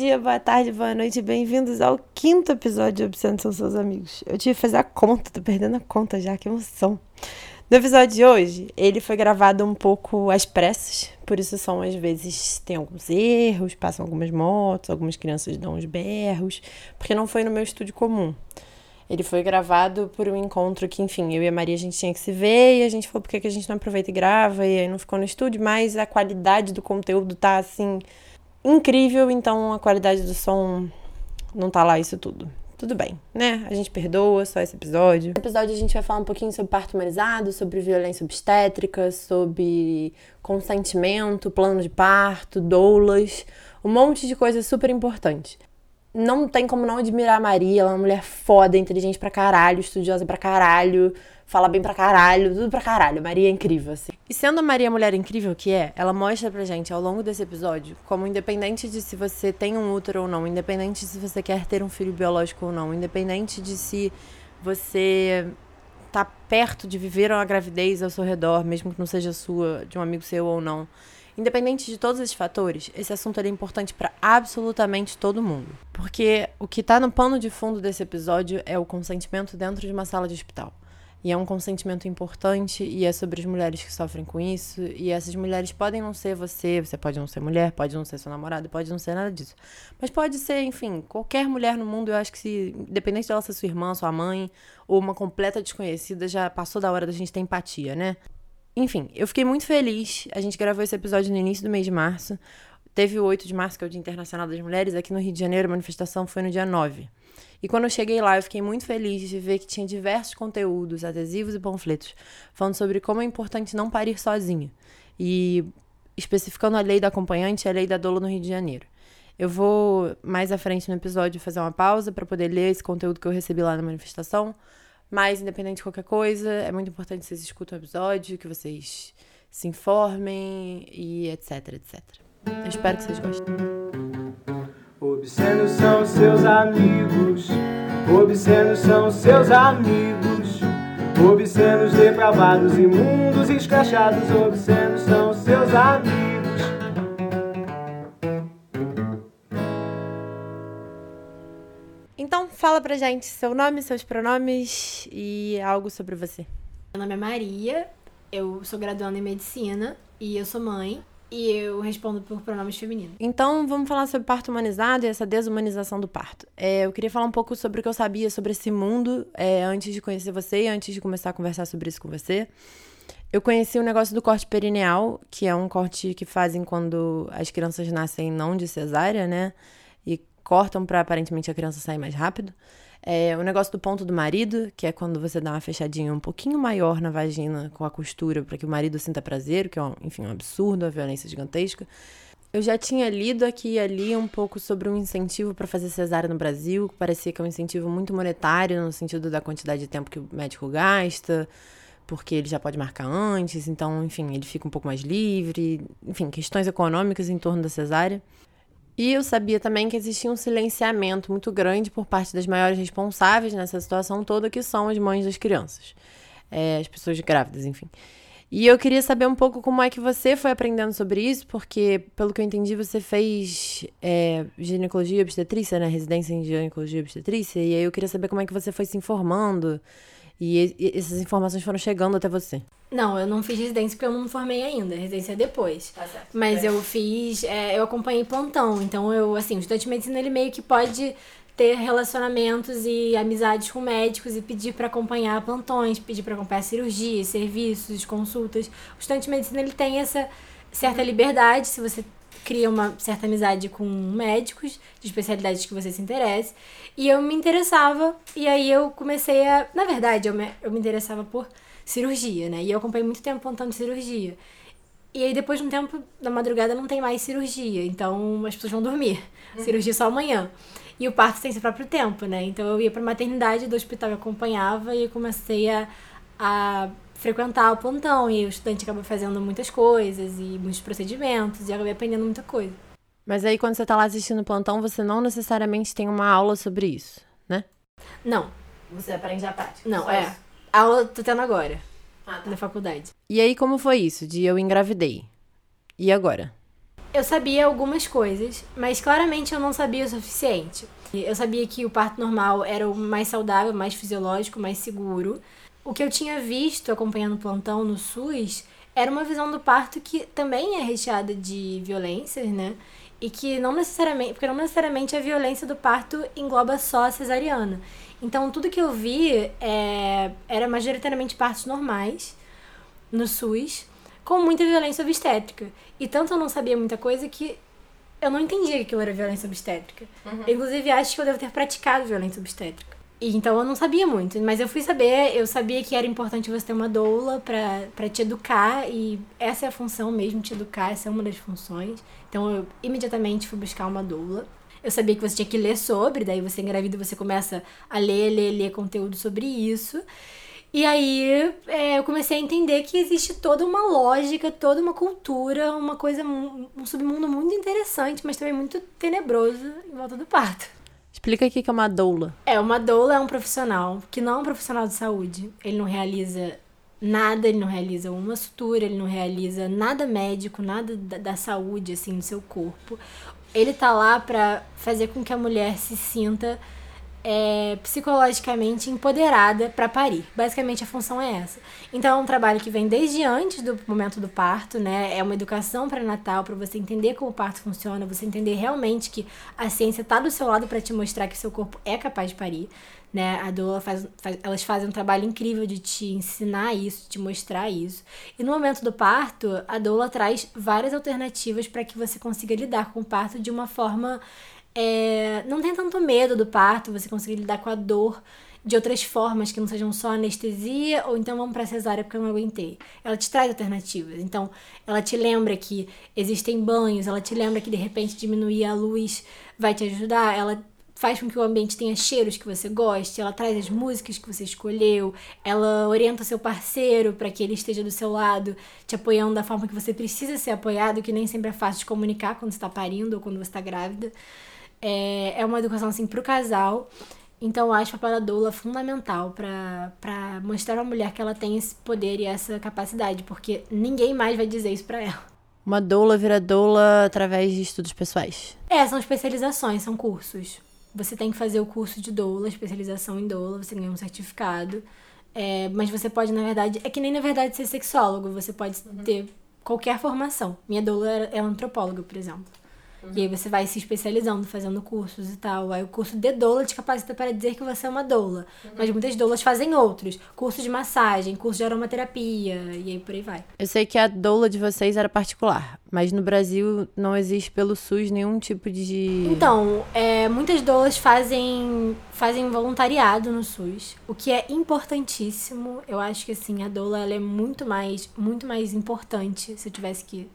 dia, boa tarde, boa noite, bem-vindos ao quinto episódio de Obsceno São Seus Amigos. Eu tive que fazer a conta, tô perdendo a conta já, que emoção. No episódio de hoje, ele foi gravado um pouco às pressas, por isso são às vezes tem alguns erros, passam algumas motos, algumas crianças dão uns berros, porque não foi no meu estúdio comum. Ele foi gravado por um encontro que, enfim, eu e a Maria a gente tinha que se ver e a gente falou por que a gente não aproveita e grava e aí não ficou no estúdio, mas a qualidade do conteúdo tá assim incrível, então a qualidade do som não tá lá isso tudo. Tudo bem, né? A gente perdoa só esse episódio. No episódio a gente vai falar um pouquinho sobre parto humanizado, sobre violência obstétrica, sobre consentimento, plano de parto, doulas, um monte de coisa super importante não tem como não admirar a Maria. Ela é uma mulher foda, inteligente pra caralho, estudiosa pra caralho, fala bem pra caralho, tudo pra caralho. Maria é incrível, assim. E sendo a Maria a mulher incrível que é, ela mostra pra gente ao longo desse episódio como, independente de se você tem um útero ou não, independente de se você quer ter um filho biológico ou não, independente de se você tá perto de viver uma gravidez ao seu redor, mesmo que não seja sua, de um amigo seu ou não Independente de todos esses fatores, esse assunto é importante para absolutamente todo mundo. Porque o que está no pano de fundo desse episódio é o consentimento dentro de uma sala de hospital. E é um consentimento importante e é sobre as mulheres que sofrem com isso. E essas mulheres podem não ser você, você pode não ser mulher, pode não ser seu namorado, pode não ser nada disso. Mas pode ser, enfim, qualquer mulher no mundo. Eu acho que se, independente dela ser sua irmã, sua mãe ou uma completa desconhecida, já passou da hora da gente ter empatia, né? Enfim, eu fiquei muito feliz. A gente gravou esse episódio no início do mês de março. Teve o 8 de março, que é o Dia Internacional das Mulheres, aqui no Rio de Janeiro, a manifestação foi no dia 9. E quando eu cheguei lá, eu fiquei muito feliz de ver que tinha diversos conteúdos, adesivos e panfletos, falando sobre como é importante não parir sozinha. E especificando a lei da acompanhante e a lei da doula no Rio de Janeiro. Eu vou mais à frente no episódio fazer uma pausa para poder ler esse conteúdo que eu recebi lá na manifestação, mas, independente de qualquer coisa, é muito importante que vocês escutem o episódio, que vocês se informem e etc, etc. Eu espero que vocês gostem. Obscenos são seus amigos, obscenos são seus amigos, obscenos depravados, imundos, escrachados, obscenos são seus amigos. Então, fala pra gente seu nome, seus pronomes e algo sobre você. Meu nome é Maria, eu sou graduanda em medicina e eu sou mãe. E eu respondo por pronomes femininos. Então, vamos falar sobre parto humanizado e essa desumanização do parto. É, eu queria falar um pouco sobre o que eu sabia sobre esse mundo é, antes de conhecer você e antes de começar a conversar sobre isso com você. Eu conheci o negócio do corte perineal, que é um corte que fazem quando as crianças nascem não de cesárea, né? cortam para aparentemente a criança sair mais rápido. É, o negócio do ponto do marido, que é quando você dá uma fechadinha um pouquinho maior na vagina com a costura para que o marido sinta prazer, que é, um, enfim, um absurdo, uma violência gigantesca. Eu já tinha lido aqui e ali um pouco sobre um incentivo para fazer cesárea no Brasil, que parecia que é um incentivo muito monetário, no sentido da quantidade de tempo que o médico gasta, porque ele já pode marcar antes, então, enfim, ele fica um pouco mais livre, enfim, questões econômicas em torno da cesárea. E eu sabia também que existia um silenciamento muito grande por parte das maiores responsáveis nessa situação toda, que são as mães das crianças, é, as pessoas grávidas, enfim. E eu queria saber um pouco como é que você foi aprendendo sobre isso, porque, pelo que eu entendi, você fez é, ginecologia e obstetrícia, né? Residência em ginecologia e obstetrícia. E aí eu queria saber como é que você foi se informando e, e essas informações foram chegando até você. Não, eu não fiz residência porque eu não me formei ainda. Residência é depois. Tá certo. Mas é. eu fiz, é, eu acompanhei plantão. Então eu, assim, o estudante de medicina ele meio que pode ter relacionamentos e amizades com médicos e pedir para acompanhar plantões, pedir para acompanhar cirurgias, serviços, consultas. O estudante de medicina ele tem essa certa liberdade se você cria uma certa amizade com médicos de especialidades que você se interesse. E eu me interessava, e aí eu comecei a. Na verdade, eu me, eu me interessava por cirurgia, né? E eu acompanhei muito tempo plantão de cirurgia. E aí, depois de um tempo, da madrugada, não tem mais cirurgia. Então, as pessoas vão dormir. Uhum. Cirurgia só amanhã. E o parto tem seu próprio tempo, né? Então, eu ia pra maternidade do hospital, eu acompanhava e comecei a, a frequentar o plantão. E o estudante acaba fazendo muitas coisas e muitos procedimentos. E acabei aprendendo muita coisa. Mas aí, quando você tá lá assistindo o plantão, você não necessariamente tem uma aula sobre isso, né? Não. Você aprende a prática. Não, é. Isso. A aula tô tendo agora. Ah, tá. Na faculdade. E aí, como foi isso? De eu engravidei. E agora? eu sabia algumas coisas, mas claramente eu não sabia o suficiente. Eu sabia que o parto normal era o mais saudável, mais fisiológico, mais seguro. O que eu tinha visto acompanhando o plantão no SUS era uma visão do parto que também é recheada de violências, né? E que não necessariamente, porque não necessariamente a violência do parto engloba só a cesariana. Então tudo que eu vi é, era majoritariamente partos normais no SUS, com muita violência obstétrica. E tanto eu não sabia muita coisa que eu não entendia que aquilo era violência obstétrica. Uhum. Inclusive, acho que eu devo ter praticado violência obstétrica. Então eu não sabia muito, mas eu fui saber, eu sabia que era importante você ter uma doula pra te educar, e essa é a função mesmo, te educar, essa é uma das funções. Então eu imediatamente fui buscar uma doula. Eu sabia que você tinha que ler sobre, daí você engravida, você começa a ler, ler, ler conteúdo sobre isso. E aí é, eu comecei a entender que existe toda uma lógica, toda uma cultura, uma coisa, um submundo muito interessante, mas também muito tenebroso em volta do parto. Explica aqui que é uma doula. É, uma doula é um profissional que não é um profissional de saúde. Ele não realiza nada, ele não realiza uma sutura, ele não realiza nada médico, nada da, da saúde, assim, no seu corpo. Ele tá lá para fazer com que a mulher se sinta é, psicologicamente empoderada para parir. Basicamente a função é essa. Então é um trabalho que vem desde antes do momento do parto, né? É uma educação pré-natal para você entender como o parto funciona, você entender realmente que a ciência tá do seu lado para te mostrar que seu corpo é capaz de parir, né? A doula faz, faz, elas fazem um trabalho incrível de te ensinar isso, te mostrar isso. E no momento do parto, a doula traz várias alternativas para que você consiga lidar com o parto de uma forma é, não tem tanto medo do parto, você conseguir lidar com a dor de outras formas que não sejam só anestesia ou então vamos para cesárea porque eu não aguentei. Ela te traz alternativas. Então, ela te lembra que existem banhos, ela te lembra que de repente diminuir a luz vai te ajudar, ela faz com que o ambiente tenha cheiros que você goste, ela traz as músicas que você escolheu, ela orienta seu parceiro para que ele esteja do seu lado, te apoiando da forma que você precisa ser apoiado, que nem sempre é fácil de comunicar quando está parindo ou quando você está grávida. É, é uma educação assim pro casal. Então eu acho a papel da doula fundamental para mostrar à mulher que ela tem esse poder e essa capacidade, porque ninguém mais vai dizer isso para ela. Uma doula vira doula através de estudos pessoais. É, são especializações, são cursos. Você tem que fazer o curso de doula, especialização em doula, você ganha um certificado. É, mas você pode, na verdade, é que nem na verdade ser sexólogo, você pode uhum. ter qualquer formação. Minha doula é antropóloga, por exemplo. Uhum. E aí você vai se especializando, fazendo cursos e tal. Aí o curso de doula te capacita para dizer que você é uma doula. Uhum. Mas muitas doulas fazem outros. Curso de massagem, curso de aromaterapia, e aí por aí vai. Eu sei que a doula de vocês era particular, mas no Brasil não existe pelo SUS nenhum tipo de... Então, é, muitas doulas fazem, fazem voluntariado no SUS, o que é importantíssimo. Eu acho que, assim, a doula ela é muito mais, muito mais importante, se eu tivesse que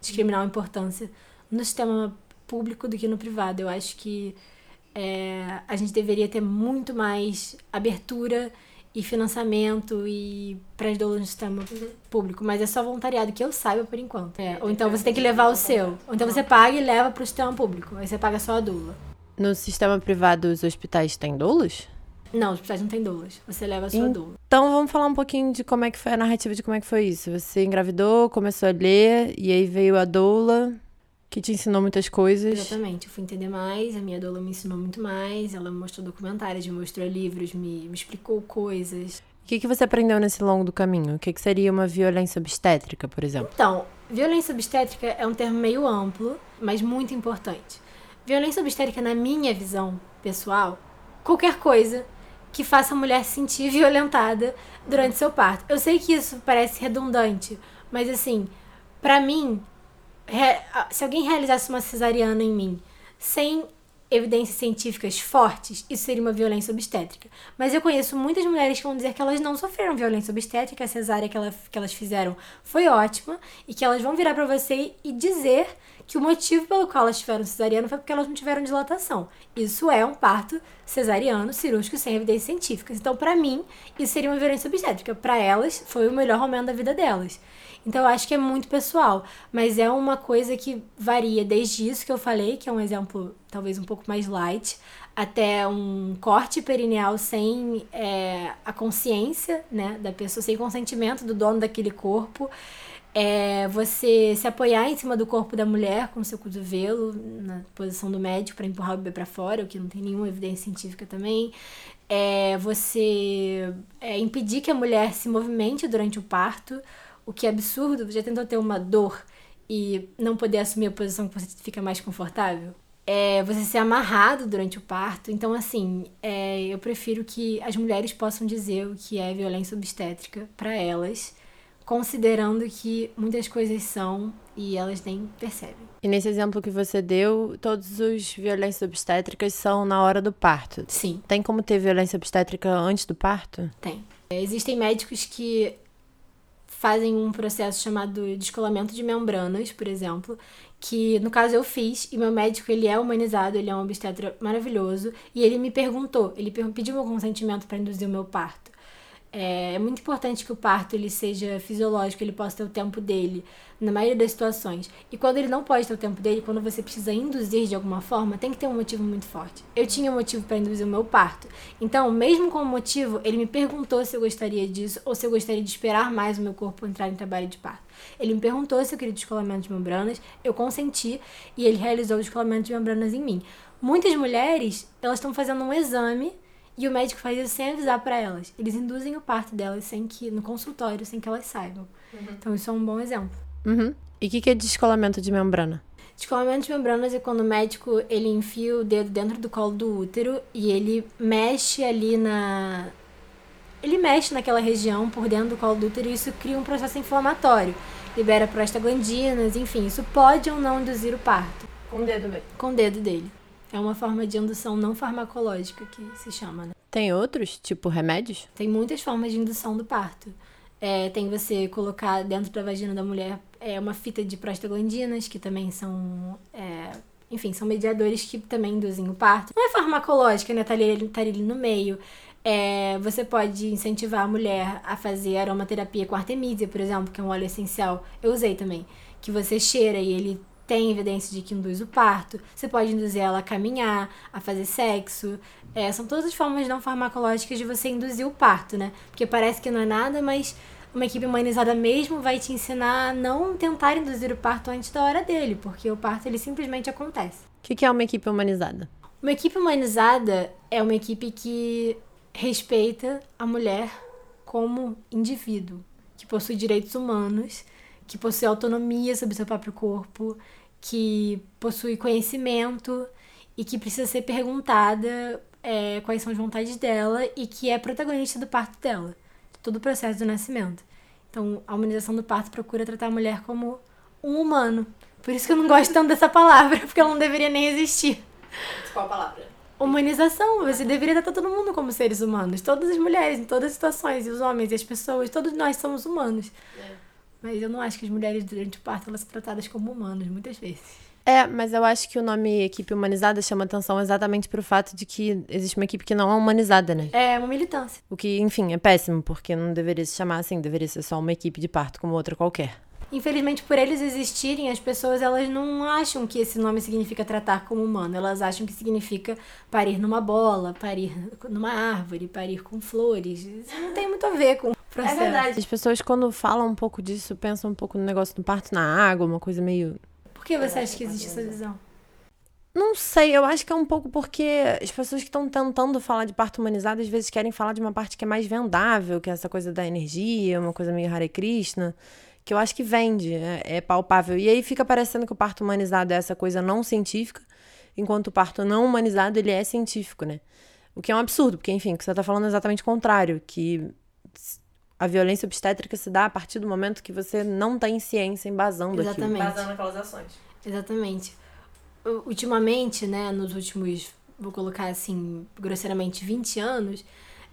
discriminar a importância no sistema público do que no privado. Eu acho que é, a gente deveria ter muito mais abertura e financiamento e para as doulas no sistema uhum. público, mas é só voluntariado que eu saiba por enquanto. É, ou então você tem que levar o seu. Ou então você paga e leva para o sistema público. Aí você paga só a doula. No sistema privado, os hospitais têm doulas? Não, os hospitais não têm doulas. Você leva a sua doula. Então vamos falar um pouquinho de como é que foi a narrativa de como é que foi isso. Você engravidou, começou a ler, e aí veio a doula. Que te ensinou muitas coisas. Exatamente. Eu fui entender mais, a minha doula me ensinou muito mais. Ela me mostrou documentários, me mostrou livros, me, me explicou coisas. O que, que você aprendeu nesse longo do caminho? O que, que seria uma violência obstétrica, por exemplo? Então, violência obstétrica é um termo meio amplo, mas muito importante. Violência obstétrica, na minha visão pessoal, qualquer coisa que faça a mulher se sentir violentada durante seu parto. Eu sei que isso parece redundante, mas assim, para mim, se alguém realizasse uma cesariana em mim sem evidências científicas fortes, isso seria uma violência obstétrica. Mas eu conheço muitas mulheres que vão dizer que elas não sofreram violência obstétrica, a cesárea que, ela, que elas fizeram foi ótima, e que elas vão virar para você e dizer que o motivo pelo qual elas tiveram cesariana foi porque elas não tiveram dilatação. Isso é um parto cesariano cirúrgico sem evidências científicas. Então, para mim, isso seria uma violência obstétrica. Para elas, foi o melhor momento da vida delas. Então eu acho que é muito pessoal, mas é uma coisa que varia desde isso que eu falei, que é um exemplo talvez um pouco mais light, até um corte perineal sem é, a consciência né, da pessoa, sem consentimento do dono daquele corpo. É você se apoiar em cima do corpo da mulher com seu cotovelo, na posição do médico, para empurrar o bebê para fora, o que não tem nenhuma evidência científica também. É você é, impedir que a mulher se movimente durante o parto, o que é absurdo. Já tentou ter uma dor e não poder assumir a posição que você fica mais confortável? É você ser amarrado durante o parto. Então, assim, é, eu prefiro que as mulheres possam dizer o que é violência obstétrica para elas, considerando que muitas coisas são e elas nem percebem. E nesse exemplo que você deu, todos os violências obstétricas são na hora do parto. Sim. Tem como ter violência obstétrica antes do parto? Tem. Existem médicos que fazem um processo chamado descolamento de membranas, por exemplo, que no caso eu fiz, e meu médico ele é humanizado, ele é um obstetra maravilhoso, e ele me perguntou, ele pediu meu consentimento para induzir o meu parto. É, é, muito importante que o parto ele seja fisiológico, ele possa ter o tempo dele, na maioria das situações. E quando ele não pode ter o tempo dele, quando você precisa induzir de alguma forma, tem que ter um motivo muito forte. Eu tinha um motivo para induzir o meu parto. Então, mesmo com o motivo, ele me perguntou se eu gostaria disso ou se eu gostaria de esperar mais o meu corpo entrar em trabalho de parto. Ele me perguntou se eu queria descolamento de membranas, eu consenti e ele realizou o descolamento de membranas em mim. Muitas mulheres, elas estão fazendo um exame e o médico faz isso sem avisar para elas. Eles induzem o parto delas sem que no consultório, sem que elas saibam. Uhum. Então isso é um bom exemplo. Uhum. E o que, que é descolamento de membrana? Descolamento de membranas é quando o médico ele enfia o dedo dentro do colo do útero e ele mexe ali na ele mexe naquela região por dentro do colo do útero e isso cria um processo inflamatório. Libera prostaglandinas, enfim, isso pode ou não induzir o parto. Com o dedo mesmo. Com o dedo dele. É uma forma de indução não farmacológica que se chama, né? Tem outros, tipo remédios? Tem muitas formas de indução do parto. É, tem você colocar dentro da vagina da mulher é, uma fita de prostaglandinas, que também são. É, enfim, são mediadores que também induzem o parto. Não é farmacológica, né? Tá ali, tá ali no meio. É, você pode incentivar a mulher a fazer aromaterapia com artemisia, por exemplo, que é um óleo essencial. Eu usei também. Que você cheira e ele tem evidência de que induz o parto. Você pode induzir ela a caminhar, a fazer sexo. É, são todas as formas não farmacológicas de você induzir o parto, né? Porque parece que não é nada, mas uma equipe humanizada mesmo vai te ensinar a não tentar induzir o parto antes da hora dele, porque o parto ele simplesmente acontece. O que, que é uma equipe humanizada? Uma equipe humanizada é uma equipe que respeita a mulher como indivíduo, que possui direitos humanos que possui autonomia sobre seu próprio corpo, que possui conhecimento e que precisa ser perguntada é, quais são as vontades dela e que é protagonista do parto dela, de todo o processo do nascimento. Então, a humanização do parto procura tratar a mulher como um humano. Por isso que eu não gosto tanto dessa palavra, porque ela não deveria nem existir. Qual palavra? Humanização. Você deveria tratar todo mundo como seres humanos. Todas as mulheres, em todas as situações, e os homens e as pessoas, todos nós somos humanos. É. Mas eu não acho que as mulheres durante o parto elas são tratadas como humanos, muitas vezes. É, mas eu acho que o nome equipe humanizada chama atenção exatamente pro fato de que existe uma equipe que não é humanizada, né? É, uma militância. O que, enfim, é péssimo, porque não deveria se chamar assim, deveria ser só uma equipe de parto como outra qualquer. Infelizmente, por eles existirem, as pessoas elas não acham que esse nome significa tratar como humano. Elas acham que significa parir numa bola, parir numa árvore, parir com flores. Isso não tem muito a ver com processo. É verdade. As pessoas, quando falam um pouco disso, pensam um pouco no negócio do parto na água, uma coisa meio. Por que você acha que existe essa visão? Não sei, eu acho que é um pouco porque as pessoas que estão tentando falar de parto humanizado às vezes querem falar de uma parte que é mais vendável, que é essa coisa da energia, uma coisa meio Hare Krishna, que eu acho que vende, é, é palpável. E aí fica parecendo que o parto humanizado é essa coisa não científica, enquanto o parto não humanizado ele é científico, né? O que é um absurdo, porque, enfim, o que você está falando é exatamente o contrário, que a violência obstétrica se dá a partir do momento que você não tem ciência embasando Exatamente. aquilo. Embasando aquelas ações. Exatamente. Ultimamente, né, nos últimos, vou colocar assim, grosseiramente, 20 anos,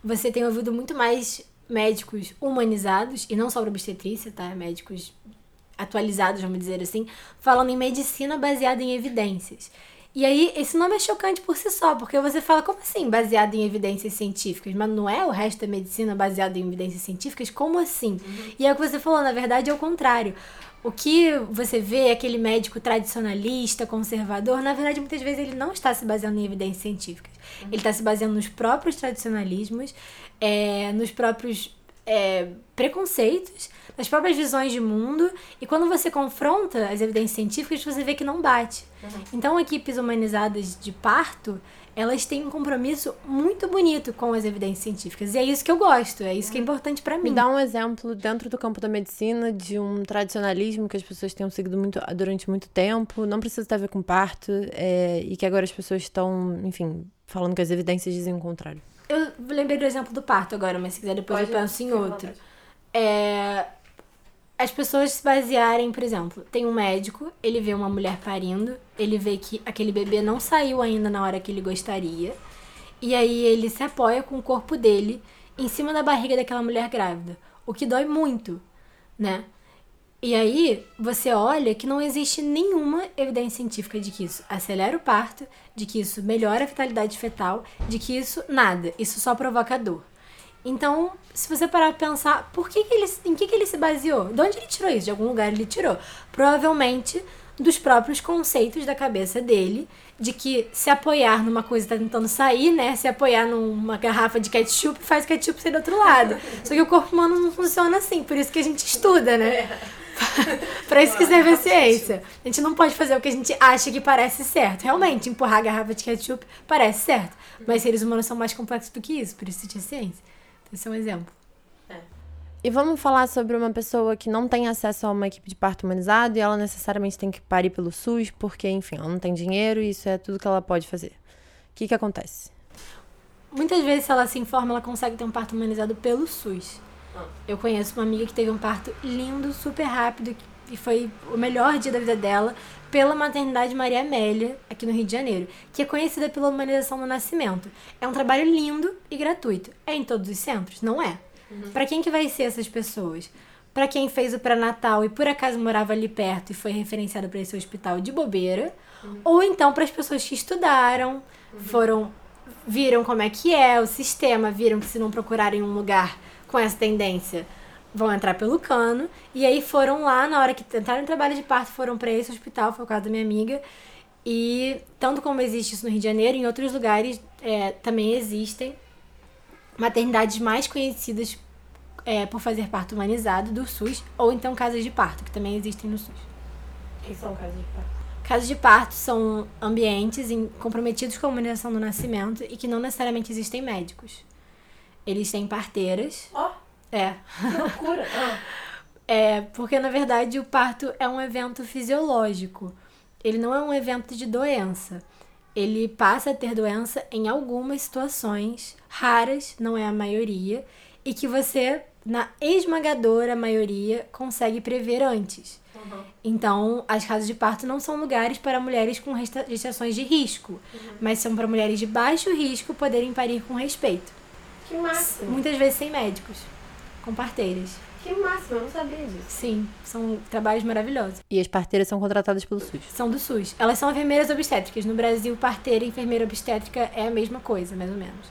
você tem ouvido muito mais médicos humanizados, e não só para obstetrícia, tá? Médicos atualizados, vamos dizer assim, falando em medicina baseada em evidências. E aí, esse nome é chocante por si só, porque você fala, como assim, baseado em evidências científicas? Mas não é o resto da medicina baseado em evidências científicas? Como assim? Uhum. E é o que você falou, na verdade é o contrário. O que você vê é aquele médico tradicionalista, conservador, na verdade, muitas vezes ele não está se baseando em evidências científicas. Ele está se baseando nos próprios tradicionalismos, é, nos próprios é, preconceitos, das próprias visões de mundo, e quando você confronta as evidências científicas, você vê que não bate. Uhum. Então, equipes humanizadas de parto, elas têm um compromisso muito bonito com as evidências científicas. E é isso que eu gosto, é isso que é importante para mim. Me dá um exemplo dentro do campo da medicina de um tradicionalismo que as pessoas tenham seguido muito, durante muito tempo, não precisa ter a ver com parto, é, e que agora as pessoas estão, enfim, falando que as evidências dizem o contrário. Eu lembrei do exemplo do parto agora, mas se quiser depois Pode eu penso em outro. É, as pessoas se basearem, por exemplo, tem um médico, ele vê uma mulher parindo, ele vê que aquele bebê não saiu ainda na hora que ele gostaria, e aí ele se apoia com o corpo dele em cima da barriga daquela mulher grávida, o que dói muito, né? E aí você olha que não existe nenhuma evidência científica de que isso acelera o parto, de que isso melhora a vitalidade fetal, de que isso nada, isso só provoca dor. Então, se você parar pra pensar, por que, que ele, em que, que ele se baseou? De onde ele tirou isso? De algum lugar ele tirou. Provavelmente dos próprios conceitos da cabeça dele, de que se apoiar numa coisa tá tentando sair, né? Se apoiar numa garrafa de ketchup, faz ketchup sair do outro lado. Só que o corpo humano não funciona assim, por isso que a gente estuda, né? pra isso que serve a ciência. A gente não pode fazer o que a gente acha que parece certo. Realmente, empurrar a garrafa de ketchup parece certo. Mas seres humanos são mais complexos do que isso, por isso existe a ciência. Esse é um exemplo. É. E vamos falar sobre uma pessoa que não tem acesso a uma equipe de parto humanizado e ela necessariamente tem que parir pelo SUS, porque, enfim, ela não tem dinheiro e isso é tudo que ela pode fazer. O que, que acontece? Muitas vezes, se ela se informa, ela consegue ter um parto humanizado pelo SUS. Eu conheço uma amiga que teve um parto lindo, super rápido, e foi o melhor dia da vida dela, pela maternidade Maria Amélia, aqui no Rio de Janeiro, que é conhecida pela humanização do nascimento. É um trabalho lindo e gratuito. É em todos os centros? Não é. Uhum. Para quem que vai ser essas pessoas? Para quem fez o pré-natal e por acaso morava ali perto e foi referenciado para esse hospital de bobeira, uhum. ou então para as pessoas que estudaram, uhum. foram viram como é que é o sistema, viram que se não procurarem um lugar com essa tendência vão entrar pelo cano. E aí foram lá, na hora que entraram em trabalho de parto, foram para esse hospital, foi o caso da minha amiga. E tanto como existe isso no Rio de Janeiro, em outros lugares é, também existem maternidades mais conhecidas é, por fazer parto humanizado do SUS, ou então casas de parto, que também existem no SUS. O que são casas de parto? Casas de parto são ambientes em, comprometidos com a humanização do nascimento e que não necessariamente existem médicos. Eles têm parteiras. Oh, é. Loucura. Ah. É, porque na verdade o parto é um evento fisiológico. Ele não é um evento de doença. Ele passa a ter doença em algumas situações, raras, não é a maioria, e que você, na esmagadora maioria, consegue prever antes. Uhum. Então, as casas de parto não são lugares para mulheres com gestações de risco, uhum. mas são para mulheres de baixo risco poderem parir com respeito. Que máximo. Muitas vezes sem médicos, com parteiras. Que máximo, eu não sabia disso. Sim, são trabalhos maravilhosos. E as parteiras são contratadas pelo SUS? São do SUS. Elas são enfermeiras obstétricas. No Brasil, parteira e enfermeira obstétrica é a mesma coisa, mais ou menos.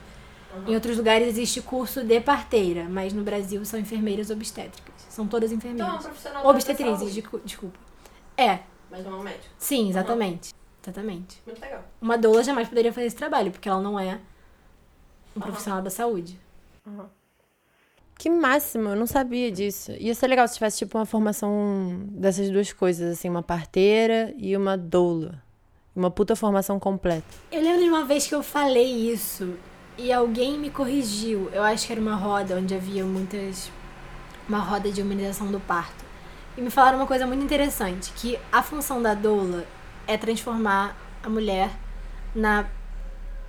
Uhum. Em outros lugares existe curso de parteira, mas no Brasil são enfermeiras obstétricas. São todas enfermeiras. Então, é um profissional Obstetrizes, de desculpa. É. Mas não é um médico. Sim, exatamente. Uhum. Exatamente. Muito legal. Uma doula jamais poderia fazer esse trabalho, porque ela não é um uhum. profissional da saúde. Uhum. Que máximo, eu não sabia disso. Ia ser legal se tivesse, tipo, uma formação dessas duas coisas, assim, uma parteira e uma doula. Uma puta formação completa. Eu lembro de uma vez que eu falei isso e alguém me corrigiu. Eu acho que era uma roda onde havia muitas. Uma roda de humanização do parto. E me falaram uma coisa muito interessante: que a função da doula é transformar a mulher na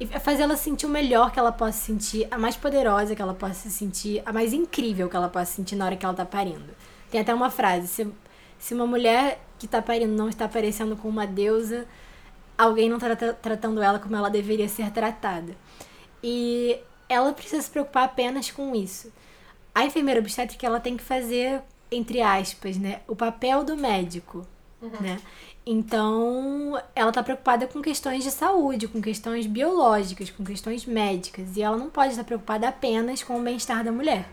fazer ela sentir o melhor que ela possa sentir, a mais poderosa que ela possa se sentir, a mais incrível que ela possa sentir na hora que ela tá parindo. Tem até uma frase: se, se uma mulher que tá parindo não está parecendo com uma deusa, alguém não tá tratando ela como ela deveria ser tratada. E ela precisa se preocupar apenas com isso. A enfermeira obstétrica ela tem que fazer, entre aspas, né, o papel do médico, uhum. né? Então, ela está preocupada com questões de saúde, com questões biológicas, com questões médicas. E ela não pode estar preocupada apenas com o bem-estar da mulher.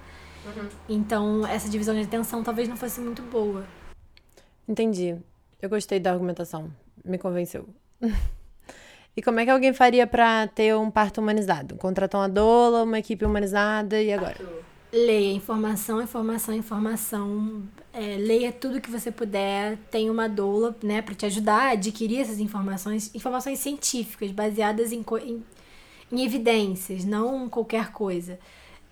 Uhum. Então, essa divisão de atenção talvez não fosse muito boa. Entendi. Eu gostei da argumentação. Me convenceu. e como é que alguém faria para ter um parto humanizado? Contratar uma doula, uma equipe humanizada e agora? leia informação, informação, informação. É, leia tudo que você puder. Tem uma doula, né, para te ajudar a adquirir essas informações, informações científicas baseadas em, em, em evidências, não qualquer coisa.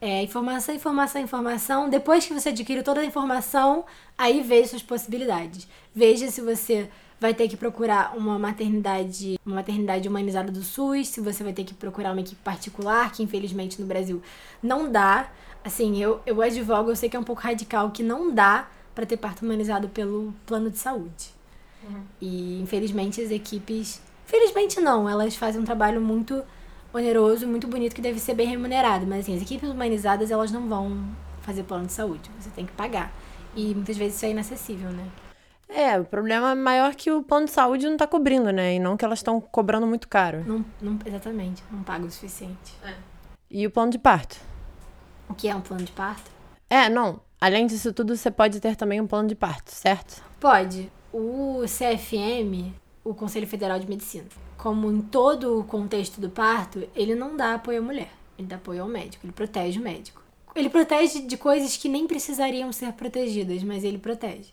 É, informação, informação, informação. Depois que você adquire toda a informação, aí veja suas possibilidades. Veja se você vai ter que procurar uma maternidade, uma maternidade humanizada do SUS, se você vai ter que procurar uma equipe particular, que infelizmente no Brasil não dá. Assim, eu, eu advogo, eu sei que é um pouco radical, que não dá para ter parto humanizado pelo plano de saúde. Uhum. E infelizmente as equipes. Felizmente não, elas fazem um trabalho muito oneroso, muito bonito, que deve ser bem remunerado. Mas assim, as equipes humanizadas, elas não vão fazer plano de saúde. Você tem que pagar. E muitas vezes isso é inacessível, né? É, o problema é maior que o plano de saúde não está cobrindo, né? E não que elas estão cobrando muito caro. Não, não, exatamente, não paga o suficiente. É. E o plano de parto? O que é um plano de parto? É, não. Além disso tudo, você pode ter também um plano de parto, certo? Pode. O CFM, o Conselho Federal de Medicina, como em todo o contexto do parto, ele não dá apoio à mulher. Ele dá apoio ao médico, ele protege o médico. Ele protege de coisas que nem precisariam ser protegidas, mas ele protege.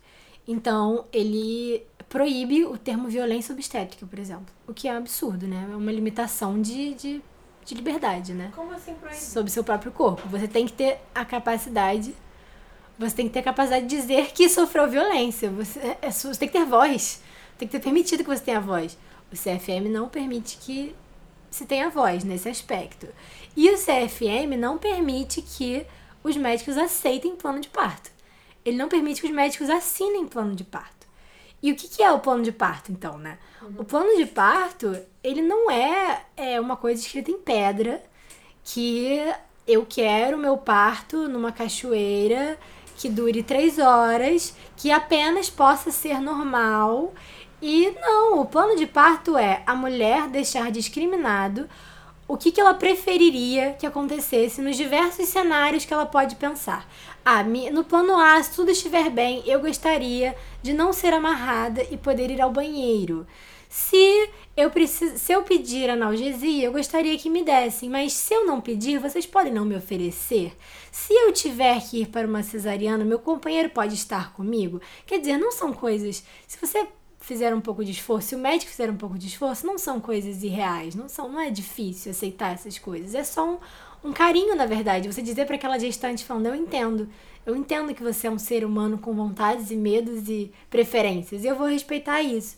Então, ele proíbe o termo violência obstétrica, por exemplo. O que é um absurdo, né? É uma limitação de, de, de liberdade, né? Como assim proíbe? Sobre seu próprio corpo. Você tem que ter a capacidade. Você tem que ter a capacidade de dizer que sofreu violência. Você, é, é você tem que ter voz. Tem que ter permitido que você tenha voz. O CFM não permite que se tenha voz nesse aspecto. E o CFM não permite que os médicos aceitem plano de parto ele não permite que os médicos assinem plano de parto. E o que, que é o plano de parto, então, né? Uhum. O plano de parto, ele não é, é uma coisa escrita em pedra que eu quero meu parto numa cachoeira que dure três horas, que apenas possa ser normal. E não, o plano de parto é a mulher deixar discriminado o que, que ela preferiria que acontecesse nos diversos cenários que ela pode pensar. Ah, no plano A, se tudo estiver bem, eu gostaria de não ser amarrada e poder ir ao banheiro. Se eu preciso, se eu pedir analgesia, eu gostaria que me dessem, mas se eu não pedir, vocês podem não me oferecer. Se eu tiver que ir para uma cesariana, meu companheiro pode estar comigo. Quer dizer, não são coisas. Se você fizer um pouco de esforço, se o médico fizer um pouco de esforço, não são coisas irreais, não são, não é difícil aceitar essas coisas. É só um, um carinho, na verdade. Você dizer para aquela gestante falando, eu entendo. Eu entendo que você é um ser humano com vontades e medos e preferências. E eu vou respeitar isso.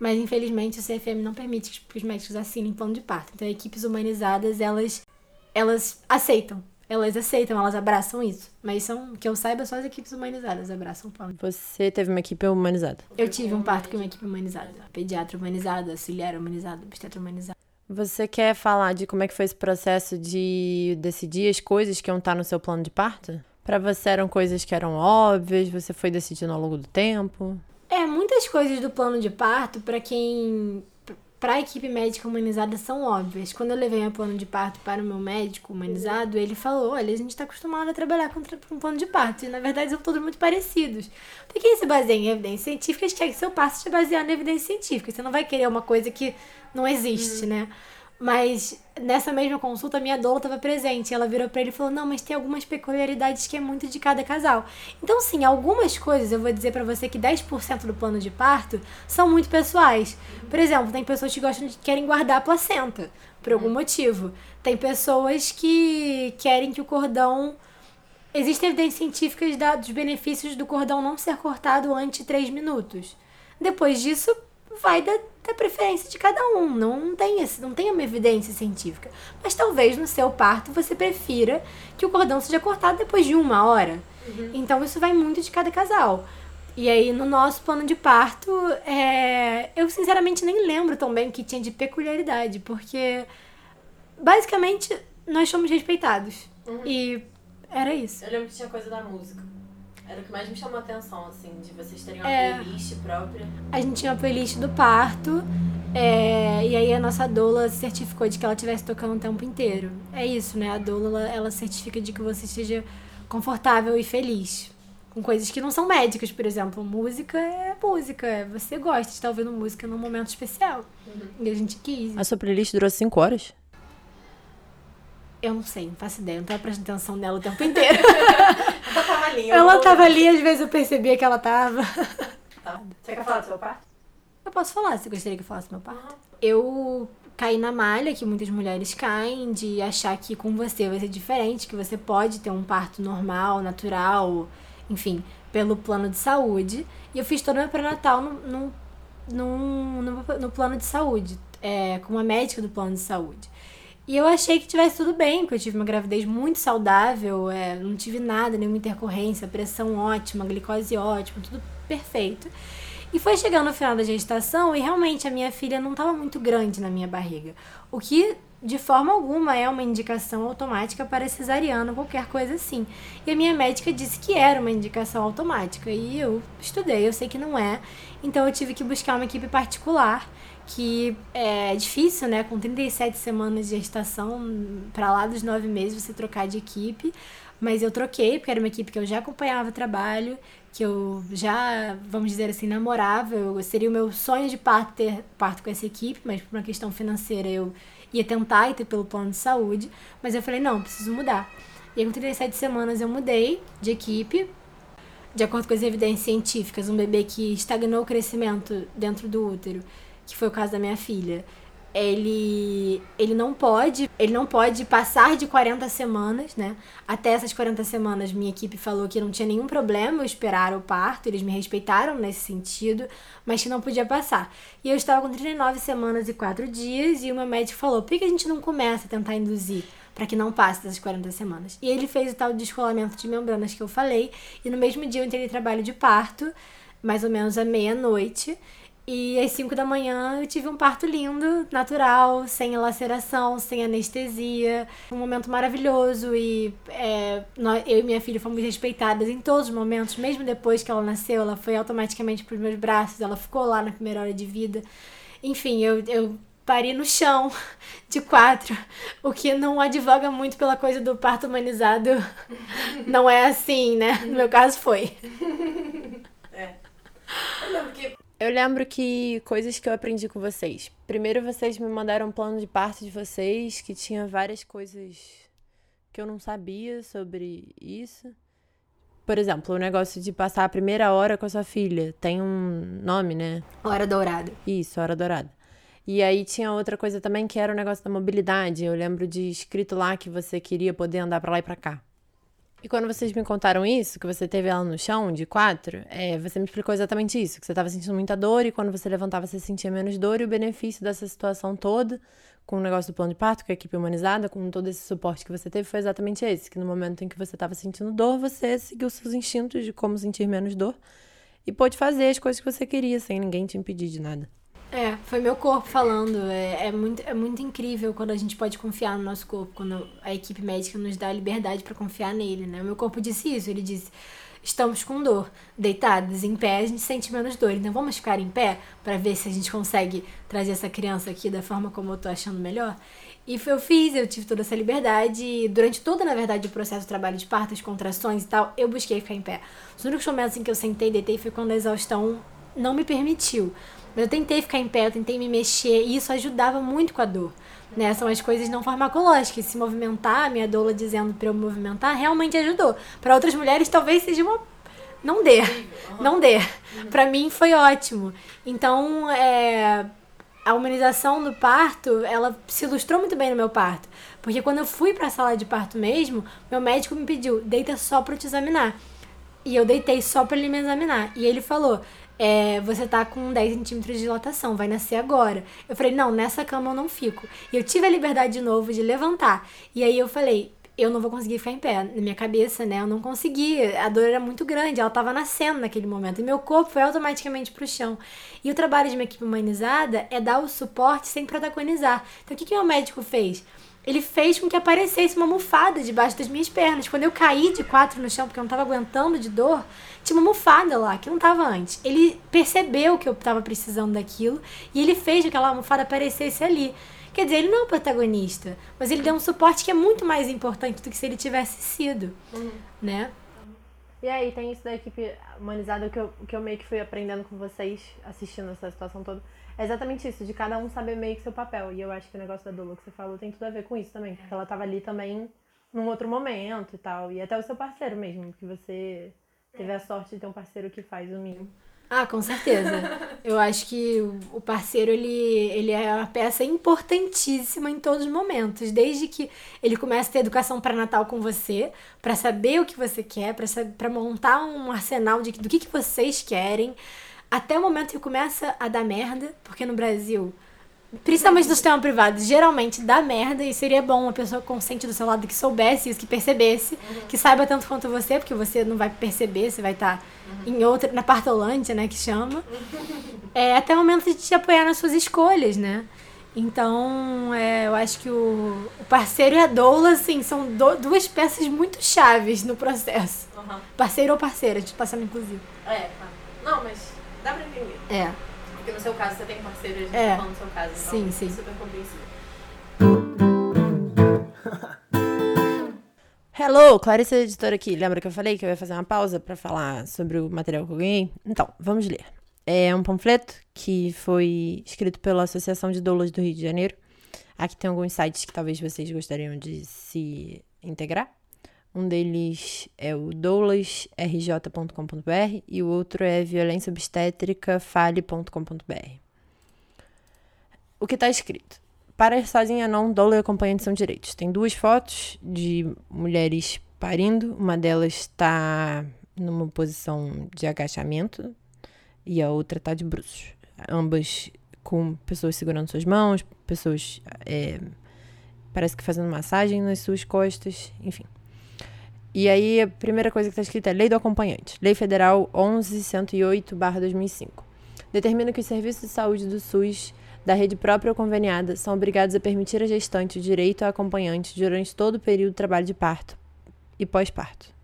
Mas infelizmente o CFM não permite que os médicos assinem plano de parto. Então equipes humanizadas, elas elas aceitam elas aceitam, elas abraçam isso. Mas são, que eu saiba, só as equipes humanizadas abraçam o parto. Você teve uma equipe humanizada? Eu tive um parto com uma equipe humanizada. Pediatra humanizada, auxiliar humanizado, obstetra humanizado. Você quer falar de como é que foi esse processo de decidir as coisas que iam estar no seu plano de parto? Para você eram coisas que eram óbvias, você foi decidindo ao longo do tempo? É, muitas coisas do plano de parto, para quem para a equipe médica humanizada são óbvias. Quando eu levei meu plano de parto para o meu médico humanizado, ele falou: olha, a gente está acostumado a trabalhar com um plano de parto. E na verdade são todos muito parecidos. Porque quem se baseia em evidências científicas quer que seu parto esteja baseado em evidências científicas. Você não vai querer uma coisa que não existe, uhum. né? Mas nessa mesma consulta, a minha doula estava presente. Ela virou para ele e falou: Não, mas tem algumas peculiaridades que é muito de cada casal. Então, sim, algumas coisas eu vou dizer para você que 10% do plano de parto são muito pessoais. Por exemplo, tem pessoas que gostam de querem guardar a placenta por algum motivo. Tem pessoas que querem que o cordão. Existem evidências científicas dos benefícios do cordão não ser cortado antes de 3 minutos. Depois disso, vai da, da preferência de cada um. Não tem, esse, não tem uma evidência científica. Mas talvez no seu parto você prefira que o cordão seja cortado depois de uma hora. Uhum. Então isso vai muito de cada casal. E aí, no nosso plano de parto, é... eu sinceramente nem lembro tão bem o que tinha de peculiaridade, porque basicamente nós somos respeitados. Uhum. E era isso. Eu lembro que tinha coisa da música. Era o que mais me chamou a atenção, assim, de vocês terem uma é, playlist própria. A gente tinha uma playlist do parto, é, e aí a nossa doula certificou de que ela estivesse tocando o tempo inteiro. É isso, né? A doula, ela certifica de que você esteja confortável e feliz. Com coisas que não são médicas, por exemplo. Música é música. É você gosta de estar ouvindo música num momento especial. Uhum. E a gente quis. A sua playlist durou cinco horas? Eu não sei, não faço ideia. Eu não tava prestando atenção nela o tempo inteiro. ali. Ela tava ali, às vezes eu percebia que ela tava. Tá. Você quer falar do seu parto? Eu posso falar, se gostaria que eu falasse do meu parto. Eu caí na malha que muitas mulheres caem de achar que com você vai ser diferente, que você pode ter um parto normal, natural, enfim, pelo plano de saúde. E eu fiz todo o meu pré-natal no, no, no, no, no plano de saúde, é, com uma médica do plano de saúde. E eu achei que tivesse tudo bem, porque eu tive uma gravidez muito saudável, é, não tive nada, nenhuma intercorrência, pressão ótima, glicose ótima, tudo perfeito. E foi chegando no final da gestação e realmente a minha filha não estava muito grande na minha barriga. O que de forma alguma é uma indicação automática para cesariana, qualquer coisa assim. E a minha médica disse que era uma indicação automática. E eu estudei, eu sei que não é. Então eu tive que buscar uma equipe particular, que é difícil, né? Com 37 semanas de gestação, para lá dos nove meses, você trocar de equipe. Mas eu troquei, porque era uma equipe que eu já acompanhava trabalho, que eu já, vamos dizer assim, namorava. Eu, seria o meu sonho de parto ter parto com essa equipe, mas por uma questão financeira eu ia tentar ir ter pelo plano de saúde. Mas eu falei, não, preciso mudar. E aí, com 37 semanas eu mudei de equipe. De acordo com as evidências científicas, um bebê que estagnou o crescimento dentro do útero, que foi o caso da minha filha, ele, ele não pode, ele não pode passar de 40 semanas, né? Até essas 40 semanas, minha equipe falou que não tinha nenhum problema eu esperar o parto, eles me respeitaram nesse sentido, mas que não podia passar. E eu estava com 39 semanas e 4 dias e uma médica falou: "Por que a gente não começa a tentar induzir?" para que não passe dessas 40 semanas. E ele fez o tal descolamento de membranas que eu falei, e no mesmo dia eu entrei em trabalho de parto, mais ou menos à meia-noite, e às 5 da manhã eu tive um parto lindo, natural, sem laceração, sem anestesia. Um momento maravilhoso e é, nós, eu e minha filha fomos respeitadas em todos os momentos. Mesmo depois que ela nasceu, ela foi automaticamente para os meus braços, ela ficou lá na primeira hora de vida. Enfim, eu, eu pari no chão de quatro, o que não advoga muito pela coisa do parto humanizado. Não é assim, né? No meu caso foi. É. Eu lembro que eu lembro que coisas que eu aprendi com vocês. Primeiro, vocês me mandaram um plano de parto de vocês que tinha várias coisas que eu não sabia sobre isso. Por exemplo, o negócio de passar a primeira hora com a sua filha. Tem um nome, né? Hora dourada. Isso, hora dourada. E aí tinha outra coisa também que era o negócio da mobilidade. Eu lembro de escrito lá que você queria poder andar para lá e para cá. E quando vocês me contaram isso, que você teve ela no chão, de quatro, é, você me explicou exatamente isso, que você estava sentindo muita dor e quando você levantava você sentia menos dor e o benefício dessa situação toda, com o negócio do plano de parto, com a equipe humanizada, com todo esse suporte que você teve, foi exatamente esse, que no momento em que você estava sentindo dor, você seguiu seus instintos de como sentir menos dor e pôde fazer as coisas que você queria, sem ninguém te impedir de nada. É, foi meu corpo falando. É, é, muito, é muito incrível quando a gente pode confiar no nosso corpo, quando a equipe médica nos dá a liberdade para confiar nele, né? O meu corpo disse isso, ele disse: estamos com dor, deitados em pé, a gente sente menos dor. Então vamos ficar em pé para ver se a gente consegue trazer essa criança aqui da forma como eu tô achando melhor. E eu fiz, eu tive toda essa liberdade. Durante todo, na verdade, o processo do trabalho de parto, as contrações e tal, eu busquei ficar em pé. Os únicos momentos em que eu sentei e deitei foi quando a exaustão não me permitiu. Mas eu tentei ficar em pé, eu tentei me mexer e isso ajudava muito com a dor. Né? São as coisas não farmacológicas. Se movimentar, a minha doula dizendo para eu movimentar, realmente ajudou. Para outras mulheres, talvez seja uma. Não dê. Não dê. Para mim foi ótimo. Então, é, a humanização do parto, ela se ilustrou muito bem no meu parto. Porque quando eu fui para a sala de parto mesmo, meu médico me pediu, deita só para te examinar. E eu deitei só para ele me examinar. E ele falou: é, você tá com 10 centímetros de dilatação, vai nascer agora. Eu falei, não, nessa cama eu não fico. E eu tive a liberdade de novo de levantar. E aí eu falei, eu não vou conseguir ficar em pé. Na minha cabeça, né? Eu não consegui. A dor era muito grande, ela tava nascendo naquele momento. E meu corpo foi automaticamente pro chão. E o trabalho de uma equipe humanizada é dar o suporte sem protagonizar. Então o que, que meu médico fez? ele fez com que aparecesse uma almofada debaixo das minhas pernas. Quando eu caí de quatro no chão, porque eu não estava aguentando de dor, tinha uma almofada lá, que não estava antes. Ele percebeu que eu estava precisando daquilo e ele fez aquela almofada aparecesse ali. Quer dizer, ele não é o protagonista, mas ele deu um suporte que é muito mais importante do que se ele tivesse sido, uhum. né? E aí tem isso da equipe humanizada que eu, que eu meio que fui aprendendo com vocês, assistindo essa situação toda. É exatamente isso, de cada um saber meio que seu papel. E eu acho que o negócio da Dolo que você falou tem tudo a ver com isso também. Porque ela tava ali também num outro momento e tal. E até o seu parceiro mesmo, que você teve a sorte de ter um parceiro que faz o mínimo. Ah, com certeza. Eu acho que o parceiro, ele, ele é uma peça importantíssima em todos os momentos. Desde que ele começa a ter educação para Natal com você, para saber o que você quer, para montar um arsenal de, do que, que vocês querem, até o momento que começa a dar merda, porque no Brasil Principalmente no sistema privado, geralmente dá merda e seria bom uma pessoa consciente do seu lado que soubesse isso, que percebesse, uhum. que saiba tanto quanto você, porque você não vai perceber, você vai estar tá uhum. em outra, na partolândia, né, que chama. É até o momento de te apoiar nas suas escolhas, né? Então, é, eu acho que o, o, parceiro e a doula, assim, são do, duas peças muito chaves no processo. Uhum. Parceiro ou parceira, de passando inclusive. É, tá. Não, mas dá pra entender. É. Porque no seu caso você tem parceiro, a gente é. tá falando no seu caso. Então sim, sim. super compreensível. Hello, Clarice Editora aqui. Lembra que eu falei que eu ia fazer uma pausa para falar sobre o material que eu ganhei? Então, vamos ler. É um panfleto que foi escrito pela Associação de Doulas do Rio de Janeiro. Aqui tem alguns sites que talvez vocês gostariam de se integrar. Um deles é o doulasrj.com.br e o outro é violenciaobstétricafale.com.br. O que está escrito? Para sozinha não, doula e acompanhante são direitos. Tem duas fotos de mulheres parindo, uma delas está numa posição de agachamento e a outra está de bruços. Ambas com pessoas segurando suas mãos, pessoas é, parece que fazendo massagem nas suas costas, enfim. E aí, a primeira coisa que está escrita é Lei do Acompanhante. Lei Federal 11.108-2005. Determina que os serviços de saúde do SUS da rede própria ou conveniada são obrigados a permitir à gestante o direito a acompanhante durante todo o período de trabalho de parto e pós-parto.